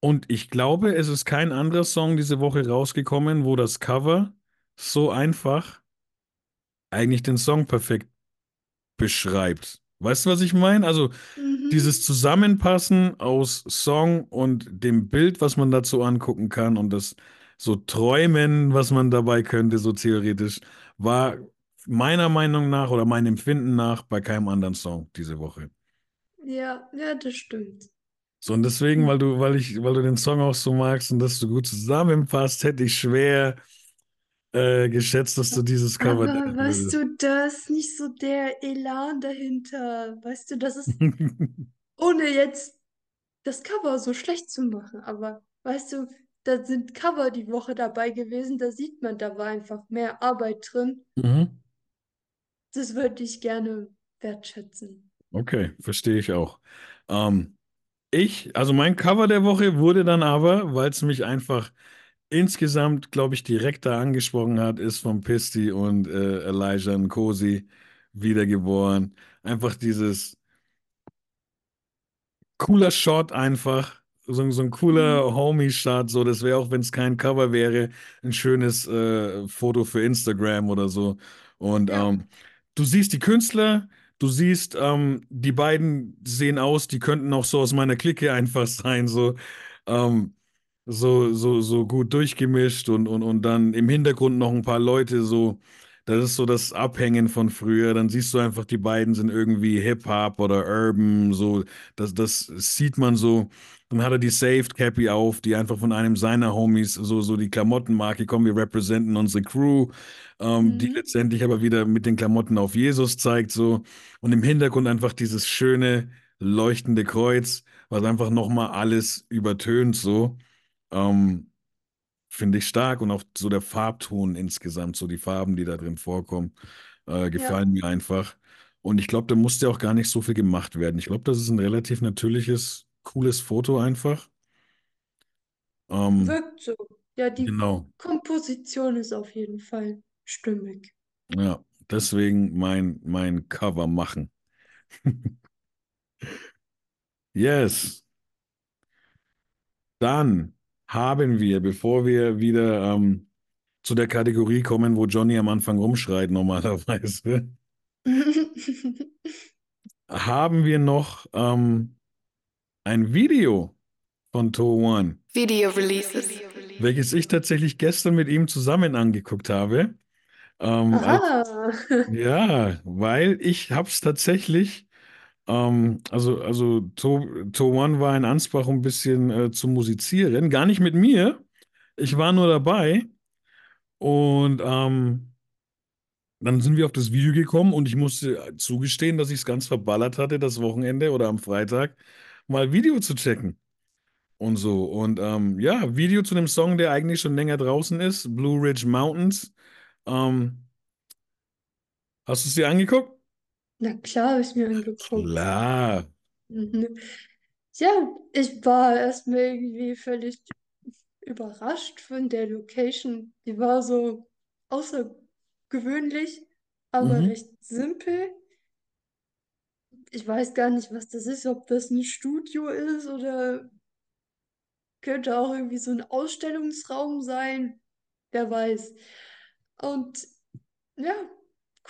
[SPEAKER 2] Und ich glaube, es ist kein anderer Song diese Woche rausgekommen, wo das Cover so einfach eigentlich den Song perfekt beschreibt. Weißt du, was ich meine? Also
[SPEAKER 3] Mhm.
[SPEAKER 2] dieses Zusammenpassen aus Song und dem Bild, was man dazu angucken kann und das so Träumen, was man dabei könnte, so theoretisch, war meiner Meinung nach oder meinem Empfinden nach bei keinem anderen Song diese Woche.
[SPEAKER 3] Ja, ja, das stimmt.
[SPEAKER 2] So, und deswegen, weil du, weil ich, weil du den Song auch so magst und das so gut zusammenpasst, hätte ich schwer äh, geschätzt, dass du dieses Cover
[SPEAKER 3] Aber weißt du, da ist nicht so der Elan dahinter. Weißt du, das ist, ohne jetzt das Cover so schlecht zu machen, aber weißt du, da sind Cover die Woche dabei gewesen, da sieht man, da war einfach mehr Arbeit drin.
[SPEAKER 2] Mhm.
[SPEAKER 3] Das würde ich gerne wertschätzen.
[SPEAKER 2] Okay, verstehe ich auch. Ähm, ich, also mein Cover der Woche wurde dann aber, weil es mich einfach insgesamt, glaube ich, direkter angesprochen hat, ist von Pisti und äh, Elijah Nkosi wiedergeboren. Einfach dieses cooler Shot einfach. So, so ein cooler Homie-Shot, so, das wäre auch, wenn es kein Cover wäre, ein schönes äh, Foto für Instagram oder so. Und
[SPEAKER 3] Ja.
[SPEAKER 2] ähm, du siehst die Künstler, du siehst, ähm, die beiden sehen aus, die könnten auch so aus meiner Clique einfach sein, so, ähm, so, so, so gut durchgemischt und, und, und dann im Hintergrund noch ein paar Leute, so, das ist so das Abhängen von früher. Dann siehst du einfach, die beiden sind irgendwie Hip-Hop oder Urban, so, das, das sieht man so. Dann hat er die Saved Cappy auf, die einfach von einem seiner Homies, so, so die Klamottenmarke, komm, wir representen unsere Crew, ähm, die
[SPEAKER 3] Mhm.
[SPEAKER 2] letztendlich aber wieder mit den Klamotten auf Jesus zeigt, so. Und im Hintergrund einfach dieses schöne, leuchtende Kreuz, was einfach nochmal alles übertönt, so. Ähm, finde ich stark und auch so der Farbton insgesamt, so die Farben, die da drin vorkommen, äh, gefallen mir einfach. Und ich glaube, da musste auch gar nicht so viel gemacht werden. Ich glaube, das ist ein relativ natürliches, cooles Foto einfach. Ähm,
[SPEAKER 3] Wirkt so. Ja, die
[SPEAKER 2] genau,
[SPEAKER 3] Komposition ist auf jeden Fall stimmig.
[SPEAKER 2] ja, deswegen mein, mein Cover machen. Yes. Dann haben wir, bevor wir wieder ähm, zu der Kategorie kommen, wo Johnny am Anfang rumschreit normalerweise, haben wir noch ähm, ein Video von To One,
[SPEAKER 1] Video Releases.
[SPEAKER 2] welches ich tatsächlich gestern mit ihm zusammen angeguckt habe. Ähm, als, ja, weil ich habe es tatsächlich, ähm, also, also To, To One war in Ansbach, um ein bisschen äh, zu musizieren, gar nicht mit mir. Ich war nur dabei und ähm, dann sind wir auf das Video gekommen und ich musste zugestehen, dass ich es ganz verballert hatte, das Wochenende oder am Freitag mal Video zu checken. Und so. Und ähm, ja, Video zu einem Song, der eigentlich schon länger draußen ist, Blue Ridge Mountains. Ähm, hast du es dir angeguckt?
[SPEAKER 3] Na klar, habe ich mir angeguckt.
[SPEAKER 2] Klar.
[SPEAKER 3] Mhm. Ja, ich war erstmal irgendwie völlig überrascht von der Location. Die war so außergewöhnlich, aber
[SPEAKER 2] Mhm.
[SPEAKER 3] recht simpel. Ich weiß gar nicht, was das ist, ob das ein Studio ist oder könnte auch irgendwie so ein Ausstellungsraum sein. Wer weiß. Und ja,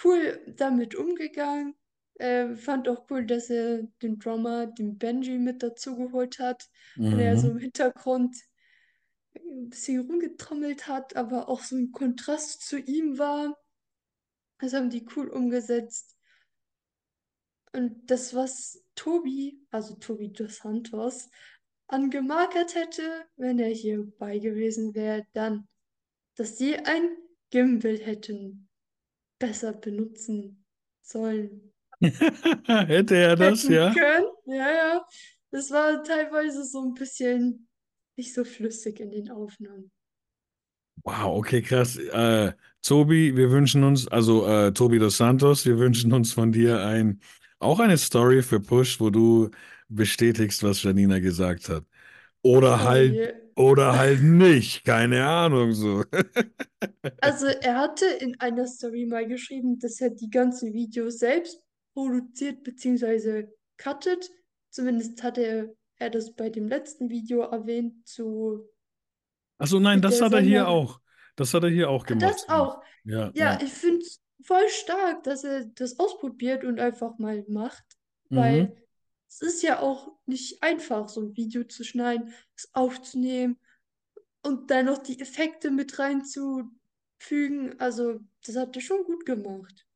[SPEAKER 3] cool damit umgegangen. Äh, fand auch cool, dass er den Drummer, den Benji, mit dazugeholt hat. Und er so
[SPEAKER 2] Mhm.
[SPEAKER 3] im Hintergrund ein bisschen rumgetrommelt hat, aber auch so ein Kontrast zu ihm war. Das haben die cool umgesetzt. Und das, was Tobi, also Tobi dos Santos, angemarkert hätte, wenn er hierbei gewesen wäre, dann, dass sie ein Gimbal hätten besser benutzen sollen,
[SPEAKER 2] Hätte er das, ja?
[SPEAKER 3] können. Ja, ja. Das war teilweise so ein bisschen nicht so flüssig in den Aufnahmen.
[SPEAKER 2] Wow, okay, krass. Äh, Tobi, wir wünschen uns, also äh, Tobi dos Santos, wir wünschen uns von dir ein, auch eine Story für Push, wo du bestätigst, was Janina gesagt hat. Oder halt, oder halt nicht, keine Ahnung so.
[SPEAKER 3] Also er hatte in einer Story mal geschrieben, dass er die ganzen Videos selbst produziert bzw. cuttet. Zumindest hatte er, er das bei dem letzten Video erwähnt zu
[SPEAKER 2] Achso, nein, das hat er hier auch. Das hat er hier auch
[SPEAKER 3] Ah,
[SPEAKER 2] gemacht.
[SPEAKER 3] Das auch.
[SPEAKER 2] Ja,
[SPEAKER 3] Ja,
[SPEAKER 2] ja.
[SPEAKER 3] ich finde es voll stark, dass er das ausprobiert und einfach mal macht,
[SPEAKER 2] Mhm.
[SPEAKER 3] Es ist ja auch nicht einfach, so ein Video zu schneiden, es aufzunehmen und dann noch die Effekte mit reinzufügen. Also, das hat er schon gut gemacht.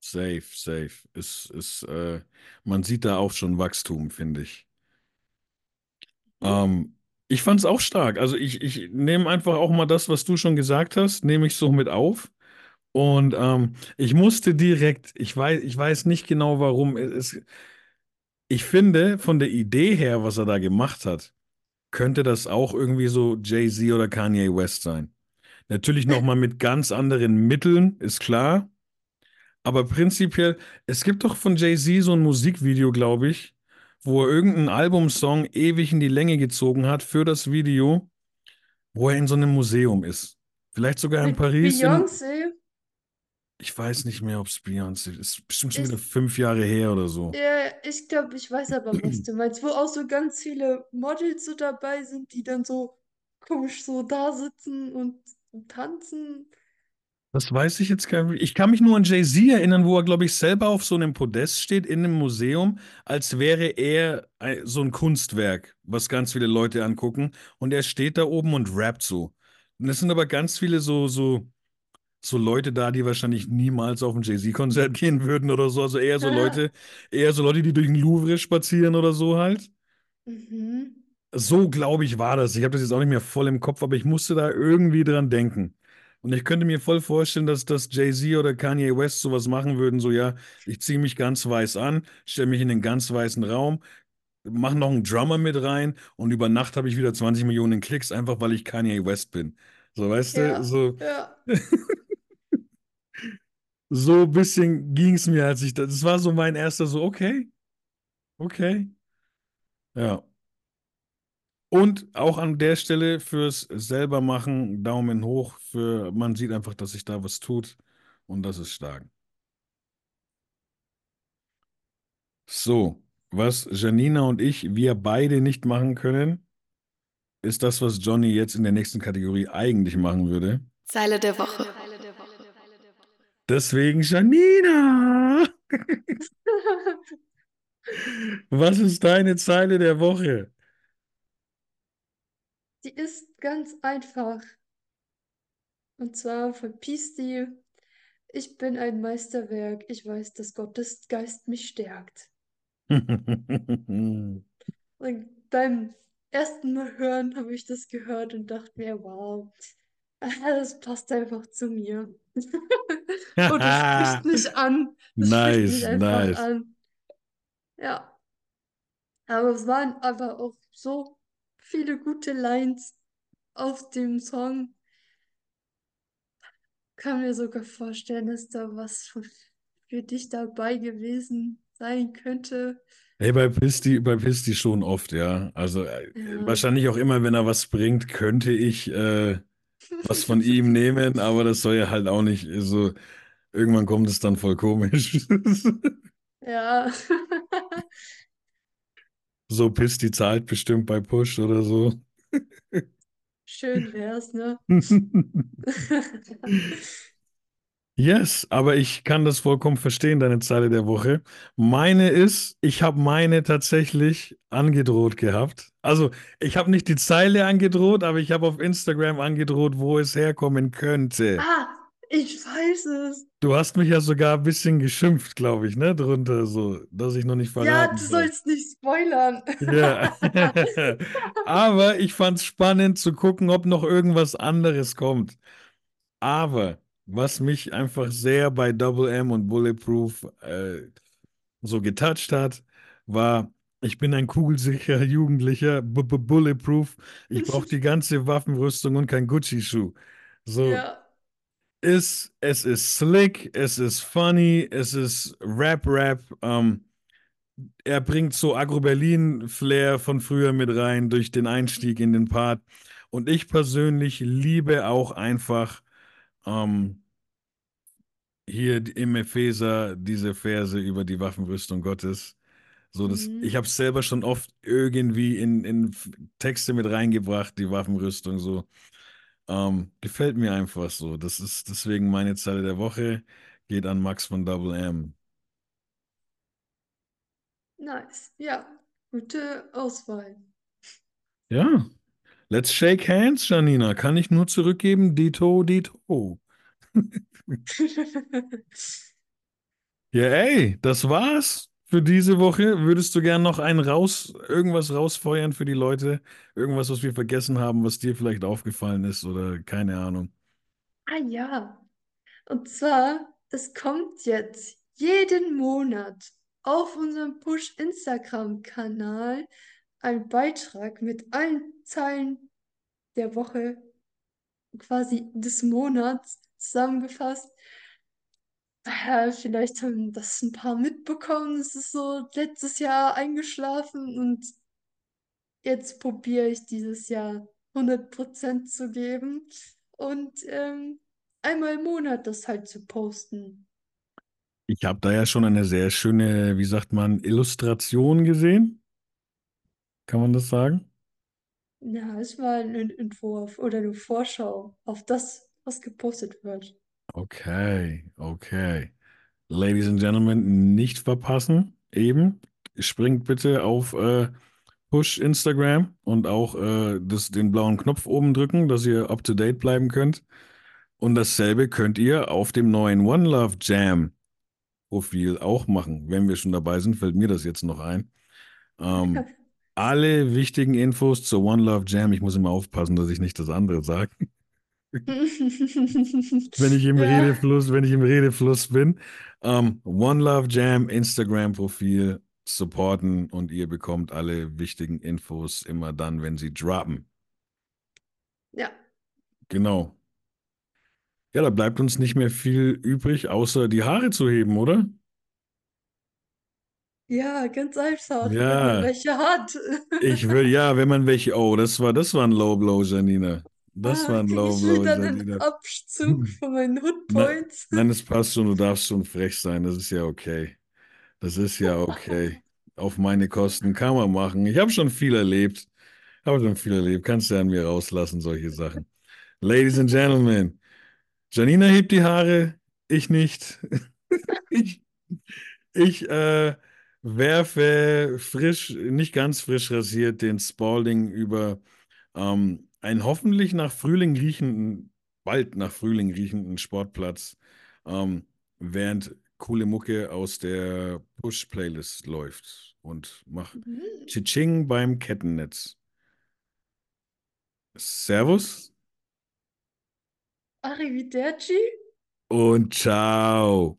[SPEAKER 2] Safe, safe. Ist, ist, äh, man sieht da auch schon Wachstum, finde ich.
[SPEAKER 3] Hm?
[SPEAKER 2] Ähm, ich fand es auch stark. Also ich, ich nehme einfach auch mal das, was du schon gesagt hast, nehme ich so mit auf. Und ähm, ich musste direkt, ich weiß, ich weiß nicht genau warum. Es, ich finde, von der Idee her, was er da gemacht hat, könnte das auch irgendwie so Jay-Z oder Kanye West sein. Natürlich nochmal mit ganz anderen Mitteln, ist klar. Aber prinzipiell, es gibt doch von Jay-Z so ein Musikvideo, glaube ich, wo er irgendeinen Albumsong ewig in die Länge gezogen hat für das Video, wo er in so einem Museum ist. Vielleicht sogar in Paris
[SPEAKER 3] Beyoncé,
[SPEAKER 2] ich weiß nicht mehr, ob es Beyoncé ist. Ist bestimmt schon wieder fünf Jahre her oder so.
[SPEAKER 3] ja, ich glaube, ich weiß aber, was du meinst, wo auch so ganz viele Models so dabei sind, die dann so komisch so da sitzen und tanzen.
[SPEAKER 2] Das weiß ich jetzt gar nicht. Ich kann mich nur an Jay-Z erinnern, wo er, glaube ich, selber auf so einem Podest steht in einem Museum, als wäre er ein- so ein Kunstwerk, was ganz viele Leute angucken. Und er steht da oben und rappt so. Und es sind aber ganz viele so, so, so Leute da, die wahrscheinlich niemals auf ein Jay-Z-Konzert gehen würden oder so. Also eher so Leute, eher so Leute, die durch den Louvre spazieren oder so halt.
[SPEAKER 3] Mhm.
[SPEAKER 2] So, glaube ich, war das. Ich habe das jetzt auch nicht mehr voll im Kopf, aber ich musste da irgendwie dran denken. Und ich könnte mir voll vorstellen, dass, dass Jay-Z oder Kanye West sowas machen würden, so ja, ich ziehe mich ganz weiß an, stelle mich in einen ganz weißen Raum, mache noch einen Drummer mit rein und über Nacht habe ich wieder 20 Millionen Klicks, einfach weil ich Kanye West bin. So, weißt du,
[SPEAKER 3] Ja,
[SPEAKER 2] so,
[SPEAKER 3] ja.
[SPEAKER 2] so ein bisschen ging es mir, als ich das, das war so mein erster, so, okay, okay, ja. Und auch an der Stelle fürs selber machen, Daumen hoch für, man sieht einfach, dass sich da was tut und das ist stark. So, was Janina und ich, wir beide nicht machen können, ist das, was Johnny jetzt in der nächsten Kategorie eigentlich machen würde.
[SPEAKER 1] Zeile der Woche.
[SPEAKER 2] Deswegen, Janina, was ist deine Zeile der Woche?
[SPEAKER 3] Die ist ganz einfach. Und zwar von Pisti. Ich bin ein Meisterwerk. Ich weiß, dass Gottes Geist mich stärkt. Und beim ersten Mal hören habe ich das gehört und dachte mir, wow, das passt einfach zu mir. Und das spricht mich an. Das spricht mich
[SPEAKER 2] Nice,
[SPEAKER 3] einfach
[SPEAKER 2] nice.
[SPEAKER 3] an. Ja. Aber es waren aber auch so viele gute Lines auf dem Song. Kann mir sogar vorstellen, dass da was für, für dich dabei gewesen sein könnte.
[SPEAKER 2] Hey, bei Pisti, bei Pisti schon oft, ja. Also äh,
[SPEAKER 3] Ja.
[SPEAKER 2] wahrscheinlich auch immer, wenn er was bringt, könnte ich äh, was von ihm nehmen, aber das soll ja halt auch nicht so. Irgendwann kommt es dann voll komisch.
[SPEAKER 3] Ja.
[SPEAKER 2] So, Pisti zahlt bestimmt bei Push oder so.
[SPEAKER 3] Schön wär's, ne?
[SPEAKER 2] Yes, aber ich kann das vollkommen verstehen, deine Zeile der Woche. Meine ist, ich habe meine tatsächlich angedroht gehabt. Also, ich habe nicht die Zeile angedroht, aber ich habe auf Instagram angedroht, wo es herkommen könnte.
[SPEAKER 3] Ah, ich weiß es.
[SPEAKER 2] Du hast mich ja sogar ein bisschen geschimpft, glaube ich, ne, drunter, so, dass ich noch nicht
[SPEAKER 3] Ja,
[SPEAKER 2] verraten
[SPEAKER 3] du
[SPEAKER 2] soll.
[SPEAKER 3] sollst nicht spoilern.
[SPEAKER 2] Ja. Aber ich fand es spannend zu gucken, ob noch irgendwas anderes kommt. Aber was mich einfach sehr bei Double M und Bulletproof äh, so getoucht hat, war, ich bin ein kugelsicherer Jugendlicher, b -b Bulletproof. Ich brauche die ganze Waffenrüstung und kein Gucci-Schuh. So,
[SPEAKER 3] Ja.
[SPEAKER 2] ist, es ist slick, es ist funny, es ist Rap-Rap. Ähm, er bringt so Agro-Berlin-Flair von früher mit rein durch den Einstieg in den Part. Und ich persönlich liebe auch einfach ähm, hier im Epheser diese Verse über die Waffenrüstung Gottes. So, das,
[SPEAKER 3] Mhm.
[SPEAKER 2] ich habe es selber schon oft irgendwie in, in Texte mit reingebracht, die Waffenrüstung so. Ähm, gefällt mir einfach so. Das ist deswegen meine Zeile der Woche. Geht an Max von Double M.
[SPEAKER 3] Nice. Ja, gute Auswahl.
[SPEAKER 2] Ja. Let's shake hands, Janina. Kann ich nur zurückgeben. Dito, Dito. Ja, ey, das war's für diese Woche. Würdest du gern noch einen raus, irgendwas rausfeuern für die Leute? Irgendwas, was wir vergessen haben, was dir vielleicht aufgefallen ist oder keine Ahnung.
[SPEAKER 3] Ah ja. Und zwar, es kommt jetzt jeden Monat auf unserem Push-Instagram-Kanal ein Beitrag mit allen Zeilen der Woche, quasi des Monats zusammengefasst. Äh, vielleicht haben das ein paar mitbekommen. Es ist so letztes Jahr eingeschlafen und jetzt probiere ich dieses Jahr 100% zu geben und ähm, einmal im Monat das halt zu posten.
[SPEAKER 2] Ich habe da ja schon eine sehr schöne, wie sagt man, Illustration gesehen. Kann man das sagen?
[SPEAKER 3] Ja, es war ein Entwurf oder eine Vorschau auf das, was gepostet wird.
[SPEAKER 2] Okay, okay. Ladies and Gentlemen, nicht verpassen. Eben. Springt bitte auf äh, Push Instagram und auch äh, das, den blauen Knopf oben drücken, dass ihr up to date bleiben könnt. Und dasselbe könnt ihr auf dem neuen One Love Jam Profil auch machen. Wenn wir schon dabei sind, fällt mir das jetzt noch ein. Ähm, alle wichtigen Infos zur One Love Jam. Ich muss immer aufpassen, dass ich nicht das andere sage. Wenn ich im
[SPEAKER 3] Ja.
[SPEAKER 2] Redefluss, wenn ich im Redefluss bin. Ähm, One Love Jam Instagram-Profil supporten und ihr bekommt alle wichtigen Infos immer dann, wenn sie droppen.
[SPEAKER 3] Ja,
[SPEAKER 2] Genau. Ja, da bleibt uns nicht mehr viel übrig, außer die Haare zu heben, oder?
[SPEAKER 3] Ja, ganz einfach, wenn
[SPEAKER 2] Ja.
[SPEAKER 3] man welche hat.
[SPEAKER 2] Ich will, ja, wenn man welche, oh, das war, das war ein Low Blow, Janina. Das
[SPEAKER 3] Ah,
[SPEAKER 2] war ein Low
[SPEAKER 3] ich
[SPEAKER 2] Blow,
[SPEAKER 3] wieder einen. Abzug von meinen
[SPEAKER 2] Na-
[SPEAKER 3] Hoodpoints.
[SPEAKER 2] Nein, das passt schon, du darfst schon frech sein, das ist ja okay. Das ist ja okay. Auf meine Kosten kann man machen. Ich habe schon viel erlebt. Habe schon viel erlebt. Kannst du an mir rauslassen, solche Sachen. Ladies and Gentlemen, Janina hebt die Haare, ich nicht. Ich, ich äh, werfe frisch, nicht ganz frisch rasiert, den Spalding über ähm, einen hoffentlich nach Frühling riechenden, bald nach Frühling riechenden Sportplatz, ähm, während coole Mucke aus der Push-Playlist läuft und mach
[SPEAKER 3] Mhm.
[SPEAKER 2] Tschitsching beim Kettennetz. Servus
[SPEAKER 3] Arrivederci.
[SPEAKER 2] und ciao.